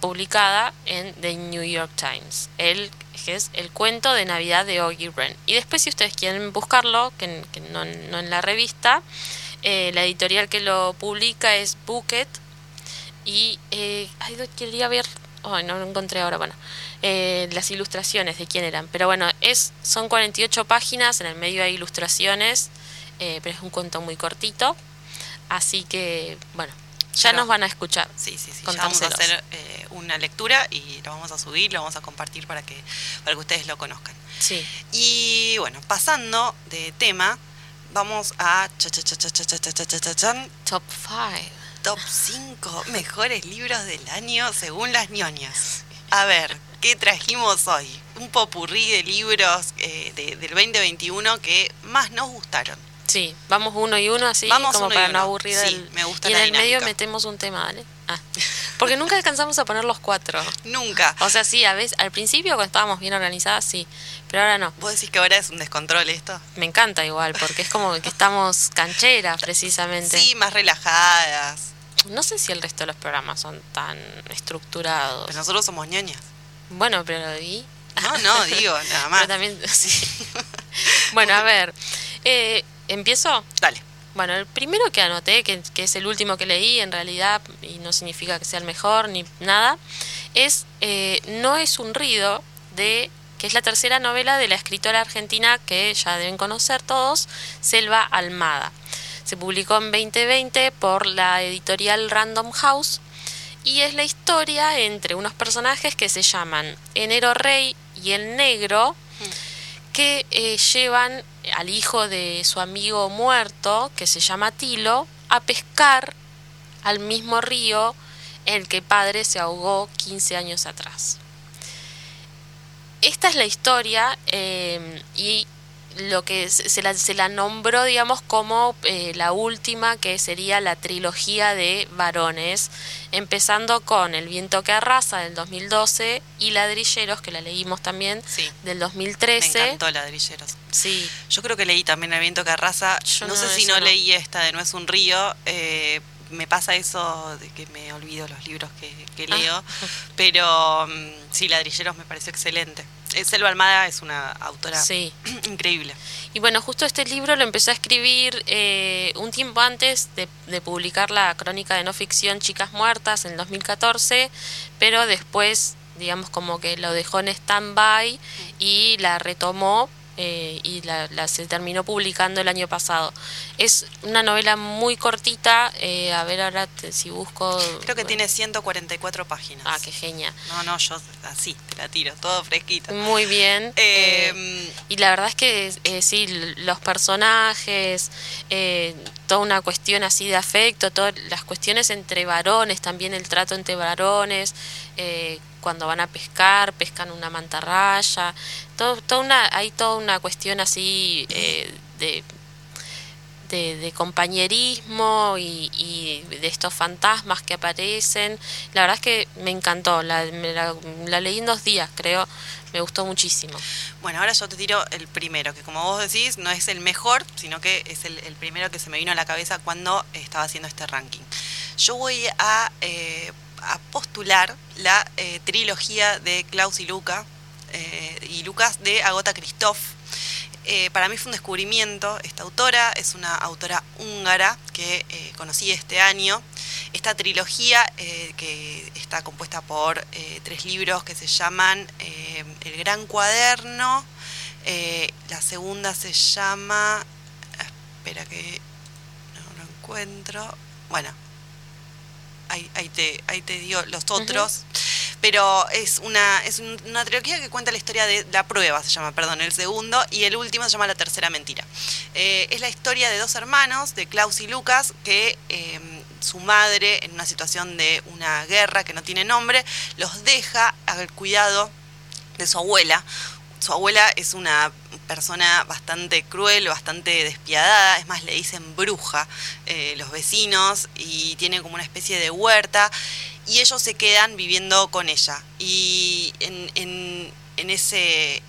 publicada en The New York Times, el, que es el cuento de Navidad de Oggy Wren. Y después si ustedes quieren buscarlo, que, que no, no en la revista, eh, la editorial que lo publica es Bucket y eh, ay, quería ver, ay, no lo encontré ahora, bueno, eh, las ilustraciones de quién eran, pero bueno, es son 48 páginas, en el medio hay ilustraciones, eh, pero es un cuento muy cortito, así que bueno, ya Pero- nos van a escuchar. Sí, sí, sí. Ya vamos a hacer eh, una lectura y lo vamos a subir, lo vamos a compartir para que, para que ustedes lo conozcan. Sí, Y bueno, pasando de tema, Vamos a cha, cha, cha, cha cha cha cha cha cha chan Top 5. Top 5 mejores libros del año según las ñoñas. A ver, ¿qué trajimos hoy? Un popurrí de libros eh, de, del 2021 que más nos gustaron. Sí, vamos uno y uno así como para no aburrir. Sí, me gusta y en el medio metemos un tema, ¿vale? Ah. Porque nunca alcanzamos a poner los cuatro. Nunca. O sea, sí, a veces, al principio cuando estábamos bien organizadas, sí pero ahora no. ¿Vos decís que ahora es un descontrol esto? Me encanta igual, porque es como que estamos cancheras precisamente. Sí, más relajadas. No sé si el resto de los programas son tan estructurados. Pero nosotros somos ñoñas. Bueno, pero ¿y? No, no, digo, nada más. Pero también, sí. bueno, a ver, eh, ¿empiezo? Dale. Bueno, el primero que anoté, que, que es el último que leí en realidad, y no significa que sea el mejor ni nada, es eh, No es un ruido, de, que es la tercera novela de la escritora argentina que ya deben conocer todos, Selva Almada. Se publicó en 2020 por la editorial Random House Y es la historia entre unos personajes que se llaman Enero Rey y el Negro, que eh, llevan al hijo de su amigo muerto, que se llama Tilo, a pescar al mismo río en el que padre se ahogó 15 años atrás. Esta es la historia eh, y lo que se la, se la nombró, digamos, como eh, la última, que sería la trilogía de varones, empezando con El viento que arrasa del 2012 y Ladrilleros, que la leímos también, Sí. del Me 2013. encantó Ladrilleros. Sí, Yo creo que leí también El viento que arrasa. Yo no, no, sé si no, no. leí esta de No es un río. eh, me pasa eso de que me olvido los libros que, que Ah. leo. Pero mm, sí, Ladrilleros me pareció excelente. Eh, Selva Almada es una autora sí. increíble. Y bueno, justo este libro lo empecé a escribir eh, un tiempo antes de, de publicar la crónica de no ficción Chicas Muertas en 2014, pero después, digamos, como que lo dejó en stand-by y la retomó eh, y la, la se terminó publicando el año pasado. Es una novela muy cortita, eh, a ver ahora te- si busco... Creo que bueno. tiene 144 páginas. Ah, qué genia. No, no, yo así, te la tiro, todo fresquito. Muy bien. Eh, eh, Y la verdad es que eh, sí, los personajes, eh, toda una cuestión así de afecto, todas las cuestiones entre varones, también el trato entre varones, eh, cuando van a pescar, pescan una mantarraya, todo, toda una, hay toda una cuestión así eh, de, de, de compañerismo y, y de estos fantasmas que aparecen. La verdad es que me encantó, la, me la, la leí en dos días, creo, me gustó muchísimo. Bueno, ahora yo te tiro el primero, que como vos decís, no es el mejor, sino que es el, primero que se me vino a la cabeza cuando estaba haciendo este ranking. Yo voy a, eh, postular la eh, trilogía de Klaus y Luca, eh, y Lucas de Agota Christoph. Eh, para mí fue un descubrimiento esta autora, es una autora húngara que conocí este año. Esta trilogía eh, que está compuesta por eh, tres libros que se llaman eh, El Gran Cuaderno, la segunda se llama... Espera que no lo encuentro. Bueno, ahí, ahí te, ahí te digo los otros. Pero es una, es un- una trilogía que cuenta la historia de la prueba, se llama, perdón, el segundo, y el último se llama La Tercera Mentira. Eh, es la historia de dos hermanos, de Klaus y Lucas, que eh, su madre, en una situación de una guerra que no tiene nombre, los deja al cuidado de su abuela. Su abuela es una persona bastante cruel, bastante despiadada, es más, le dicen bruja eh, los vecinos y tiene como una especie de huerta y ellos se quedan viviendo con ella. Y en, en, en ese...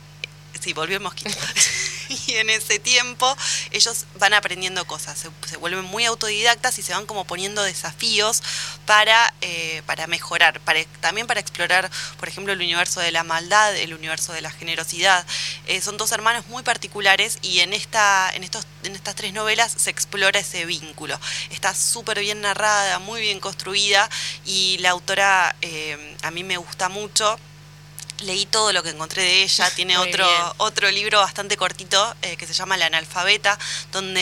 Sí, volvió el mosquito. y en ese tiempo ellos van aprendiendo cosas, se, vuelven muy autodidactas y se van como poniendo desafíos para, eh, para mejorar, también para explorar, por ejemplo, el universo de la maldad, el universo de la generosidad. Eh, son dos hermanos muy particulares y en, esta, en, estos, en estas tres novelas se explora ese vínculo. Está súper bien narrada, muy bien construida y la autora eh, a mí me gusta mucho leí todo lo que encontré de ella. Tiene Muy otro, bien. otro libro bastante cortito eh, que se llama La analfabeta, donde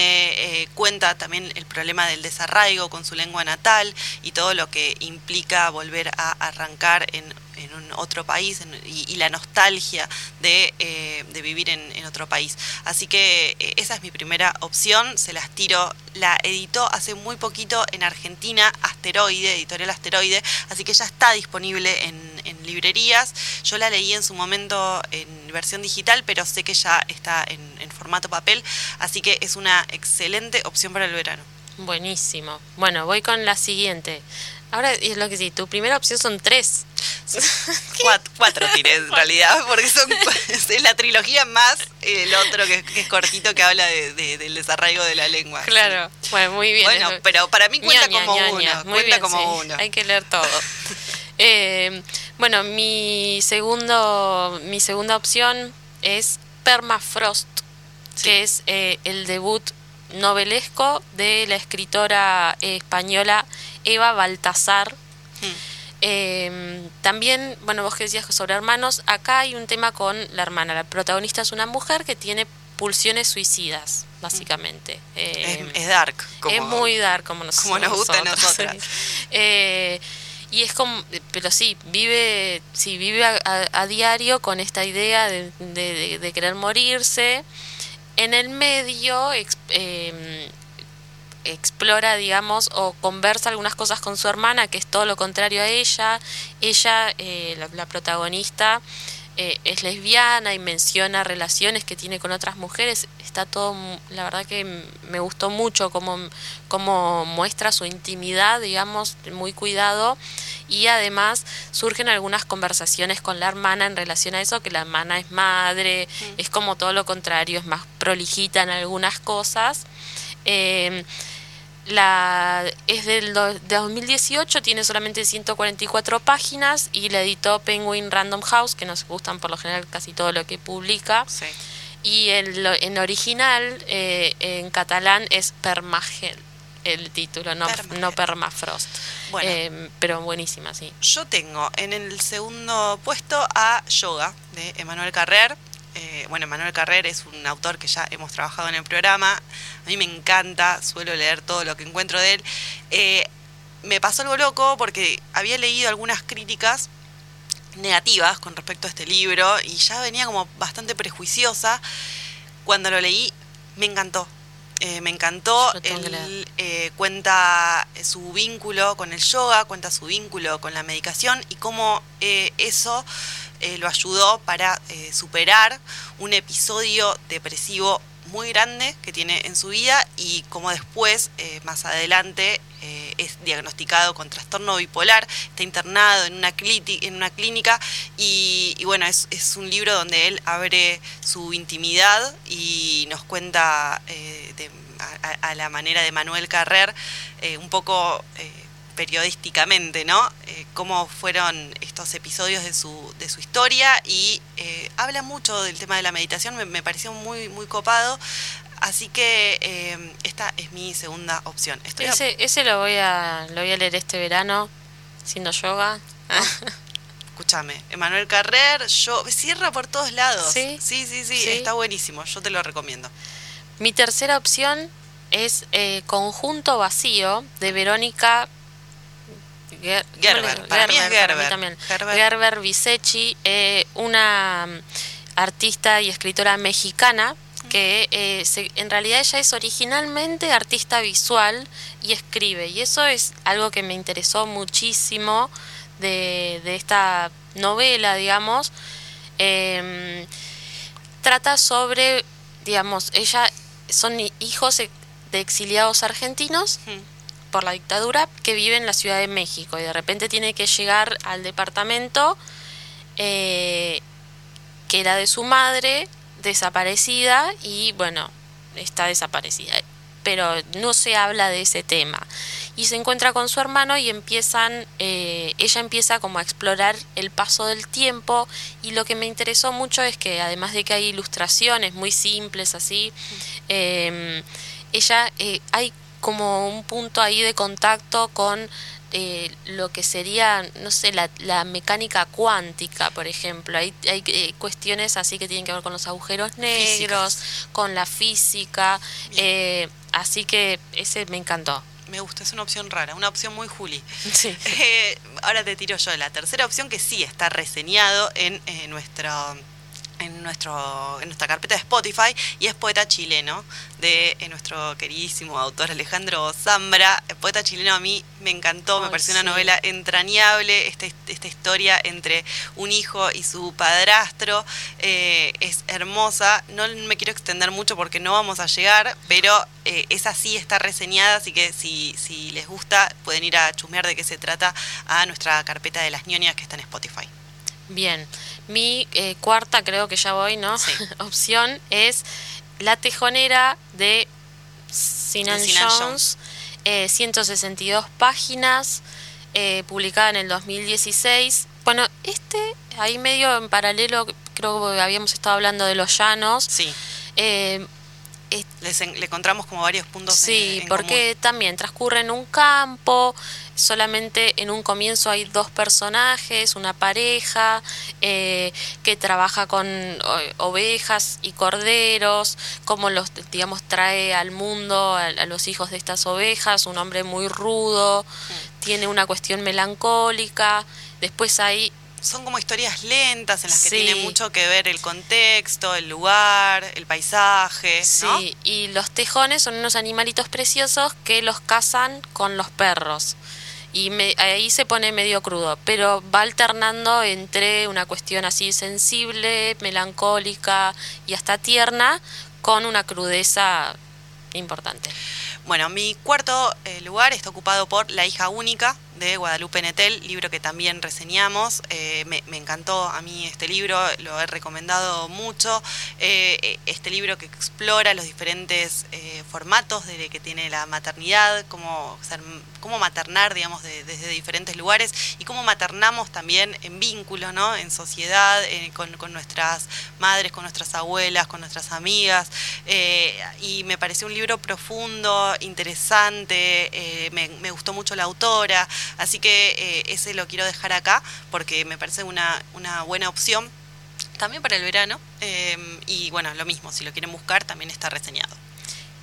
eh, cuenta también el problema del desarraigo con su lengua natal y todo lo que implica volver a arrancar en, en un otro país en- y, y la nostalgia de, eh, de vivir en, en otro país. Así que esa es mi primera opción, se las tiro. La editó hace muy poquito en Argentina, Asteroide, editorial Asteroide, así que ya está disponible en librerías. Yo la leí en su momento en versión digital, pero sé que ya está en, en formato papel, así que es una excelente opción para el verano. Buenísimo. Bueno, voy con la siguiente. Ahora es lo que sí, tu primera opción son tres. Cuatro, cuatro tiré en realidad, porque son es la trilogía más el otro que, que es cortito que habla de- de- del desarraigo de la lengua. Claro. Bueno, muy bien. Bueno, pero para mí cuenta como uno. Muy Cuenta bien, como sí. uno. Hay que leer todo. Eh, bueno, mi segundo, mi segunda opción es Permafrost, Sí. que es eh, el debut novelesco de la escritora eh, española Eva Baltasar. Hmm. Eh, también, bueno, vos que decías sobre hermanos, acá hay un tema con la hermana. La protagonista es una mujer que tiene pulsiones suicidas, básicamente. Eh, Es, es dark. Como, es muy dark como nos, como nos gusta a nosotras. Eh, Y es como, pero sí, vive, sí, vive a, a- diario con esta idea de, de- querer morirse. En el medio ex- em, explora, digamos, o conversa algunas cosas con su hermana, que es todo lo contrario a ella. Ella, eh, la protagonista, eh, es lesbiana y menciona relaciones que tiene con otras mujeres. Está todo, la verdad que me gustó mucho cómo, cómo muestra su intimidad, digamos, muy cuidado. Y además surgen algunas conversaciones con la hermana en relación a eso, que la hermana es madre, es como todo lo contrario, es más prolijita en algunas cosas. Eh, la es del do- de 2018, tiene solamente 144 páginas y la editó Penguin Random House, que nos gustan por lo general casi todo lo que publica. Sí. Y el, en original, eh, en catalán, es Permagel el título, no, Permagel. no Permafrost. Bueno. Eh, pero buenísima, sí. Yo tengo en el segundo puesto a Yoga de Emanuel Carrer. Eh, bueno, Emanuel Carrer es un autor que ya hemos trabajado en el programa. A mí me encanta, suelo leer todo lo que encuentro de él. Eh, me pasó algo loco porque había leído algunas críticas negativas con respecto a este libro y ya venía como bastante prejuiciosa. Cuando lo leí, me encantó. Eh, me encantó. Él eh, cuenta su vínculo con el yoga, cuenta su vínculo con la medicación y cómo eh, eso eh, lo ayudó para eh, superar un episodio depresivo muy grande que tiene en su vida y como después, eh, más adelante, es diagnosticado con trastorno bipolar, está internado en una, en una clínica y, bueno, es, es un libro donde él abre su intimidad y nos cuenta a, la manera de Manuel Carrer un poco... periodísticamente, ¿no? Eh, cómo fueron estos episodios de su, de su historia y eh, habla mucho del tema de la meditación, me, me pareció muy, muy copado, así que eh, esta es mi segunda opción. Estoy a- Ese, ese lo voy a lo voy a leer este verano, haciendo yoga. Escúchame, Emanuel Carrer, yo cierra por todos lados. ¿Sí? sí, sí, sí, Sí. está buenísimo, yo te lo recomiendo. Mi tercera opción es eh, Conjunto Vacío de Verónica Ger- Gerber, ¿cómo le- para mí es para Gerber. también. Gerber. Gerber Bisecchi, eh, una mm, artista y escritora mexicana que eh, se- en realidad ella es originalmente artista visual y escribe. Y eso es algo que me interesó muchísimo de, de esta novela, digamos. Em, trata sobre, digamos, ella son hi- hijos e- de exiliados argentinos Hmm. Por la dictadura que vive en la Ciudad de México y de repente tiene que llegar al departamento eh, que era de su madre desaparecida y bueno, está desaparecida. Pero no se habla de ese tema. Y se encuentra con su hermano y empiezan, eh, ella empieza como a explorar el paso del tiempo y lo que me interesó mucho es que además de que hay ilustraciones muy simples así, eh, ella eh, hay como un punto ahí de contacto con eh, lo que sería, no sé, la, la mecánica cuántica, por ejemplo. Hay, hay eh, cuestiones así que tienen que ver con los agujeros negros, con la física. eh, así que ese me encantó. Me gusta, es una opción rara, una opción muy Juli. Sí. Eh, ahora te tiro yo la tercera opción que sí está reseñado en eh, nuestro en nuestro en nuestra carpeta de Spotify y es poeta chileno de eh, nuestro queridísimo autor Alejandro Zambra. El poeta chileno a mí me encantó me pareció sí. una novela entrañable esta, esta historia entre un hijo y su padrastro eh, es hermosa. No me quiero extender mucho porque no vamos a llegar pero eh, esa sí está reseñada así que si, si les gusta pueden ir a chusmear de qué se trata a nuestra carpeta de las ñoñas que está en Spotify. Bien, mi eh, cuarta, creo que ya voy, ¿no? Sí. Opción es La Tejonera de Sinan Sinan Jones, eh, 162 páginas, eh, publicada en el 2016. Bueno, este, ahí medio en paralelo, creo que habíamos estado hablando de los llanos. sí eh, les en- le encontramos como varios puntos Sí, en porque también transcurre en un campo, solamente en un comienzo hay dos personajes, una pareja eh, que trabaja con ovejas y corderos, como los, digamos, trae al mundo a, a los hijos de estas ovejas, un hombre muy rudo, tiene una cuestión melancólica. Después hay Son como historias lentas en las que Sí. tiene mucho que ver el contexto, el lugar, el paisaje, ¿no? Sí, y los tejones son unos animalitos preciosos que los cazan con los perros. Y me- ahí se pone medio crudo, pero va alternando entre una cuestión así sensible, melancólica y hasta tierna, con una crudeza importante. Bueno, mi cuarto eh, lugar está ocupado por La hija única de Guadalupe Netel, libro que también reseñamos. Eh, me, encantó a mí este libro, lo he recomendado mucho. Eh, eh, este libro que explora los diferentes formatos de que tiene la maternidad, cómo, cómo maternar, digamos, de- desde diferentes lugares y cómo maternamos también en vínculo, ¿no? En sociedad, con, nuestras madres, con nuestras abuelas, con nuestras amigas. Y me pareció un libro profundo, interesante, me gustó mucho la autora, así que eh, ese lo quiero dejar acá porque me parece una, una buena opción también para el verano. eh, y bueno, lo mismo, si lo quieren buscar, también está reseñado.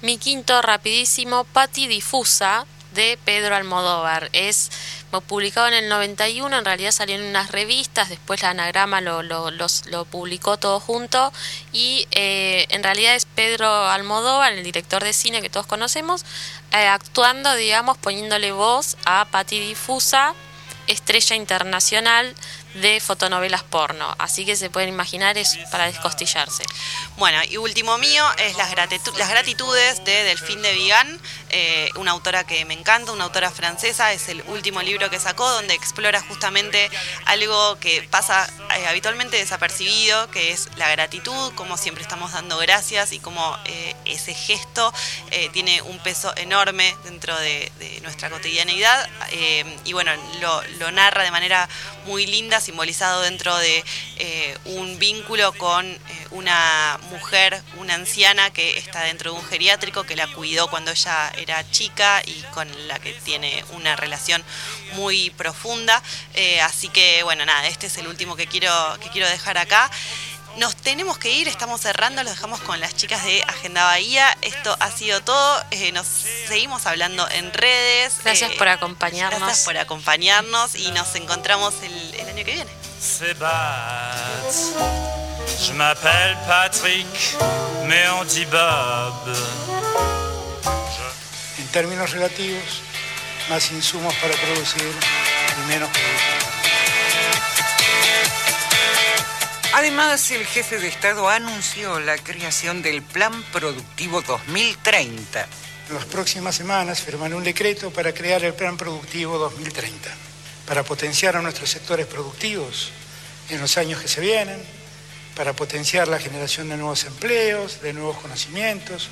Mi quinto, rapidísimo, Pati Difusa, de Pedro Almodóvar. Es publicado en el 91, en realidad salió en unas revistas, después la anagrama lo, lo, lo publicó todo junto y eh, en realidad es Pedro Almodóvar, el director de cine que todos conocemos, eh, actuando, digamos, poniéndole voz a Pati Difusa, estrella internacional de fotonovelas porno. Así que se pueden imaginar, es para descostillarse. Bueno, y último mío es Las, las gratitudes de Delfín de Vigan, eh, una autora que me encanta, una autora francesa, es el último libro que sacó donde explora justamente algo que pasa eh, habitualmente desapercibido, que es la gratitud, como siempre estamos dando gracias y cómo eh, ese gesto tiene un peso enorme dentro de, nuestra cotidianeidad y bueno, lo narra de manera muy linda, simbolizado dentro de eh, un vínculo con eh, una mujer, una anciana que está dentro de un geriátrico que la cuidó cuando ella era chica y con la que tiene una relación muy profunda. Eh, así que bueno, nada, este es el último que quiero, que quiero dejar acá. Nos tenemos que ir, estamos cerrando, los dejamos con las chicas de Agenda Bahía. Esto ha sido todo. eh, nos seguimos hablando en redes. Gracias eh, por acompañarnos. Gracias por acompañarnos y nos encontramos el, el año que viene. se battent. Je m'appelle Patrick, mais on dit Bob. En términos relativos, más insumos para producir y menos productos. Además, el jefe de Estado anunció la creación del Plan Productivo 2030. En las próximas semanas firmaré un decreto para crear el Plan Productivo 2030, para potenciar a nuestros sectores productivos en los años que se vienen, para potenciar la generación de nuevos empleos, de nuevos conocimientos,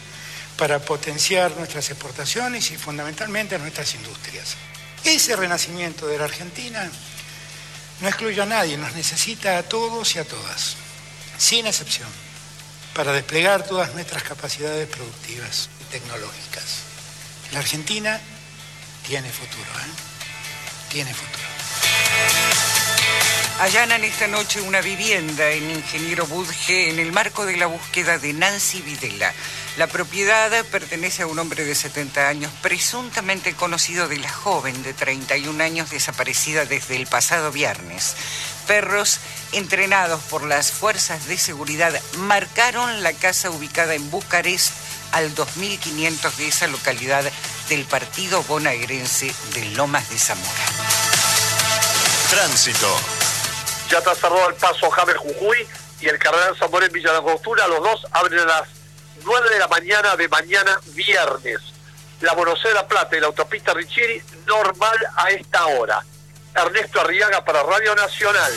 para potenciar nuestras exportaciones y fundamentalmente nuestras industrias. Ese renacimiento de la Argentina no excluye a nadie, nos necesita a todos y a todas, sin excepción, para desplegar todas nuestras capacidades productivas y tecnológicas. La Argentina tiene futuro, ¿eh? Tiene futuro. Allanan esta noche una vivienda en Ingeniero Budge en el marco de la búsqueda de Nancy Videla. La propiedad pertenece a un hombre de 70 años, presuntamente conocido de la joven de 31 años desaparecida desde el pasado viernes. Perros entrenados por las fuerzas de seguridad marcaron la casa ubicada en Bucarest al 2500 de esa localidad del partido bonaerense de Lomas de Zamora. Tránsito. Ya está cerrado el paso James Jujuy y el Cardenal Zamora en Villa de. Los dos abren las 9 de la mañana de mañana viernes. La Buenos Aires La Plata y la autopista Richieri normal a esta hora. Ernesto Arriaga para Radio Nacional.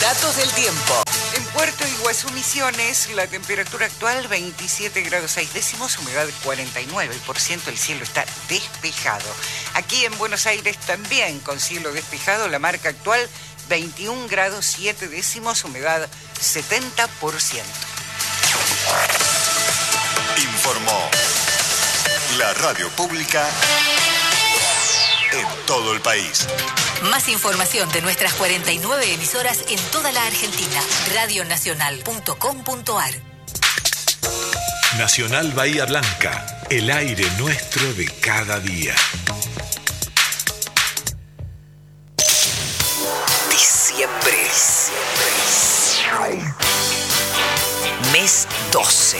Datos del tiempo. En Puerto Iguazú Misiones, la temperatura actual 27 grados 6 décimos, humedad 49%, el cielo está despejado. Aquí en Buenos Aires también con cielo despejado, la marca actual 21 grados 7 décimos, humedad 70%. Informó la radio pública en todo el país. Más información de nuestras 49 emisoras en toda la Argentina. Radionacional.com.ar Nacional Bahía Blanca, el aire nuestro de cada día. Diciembre. Mes 12.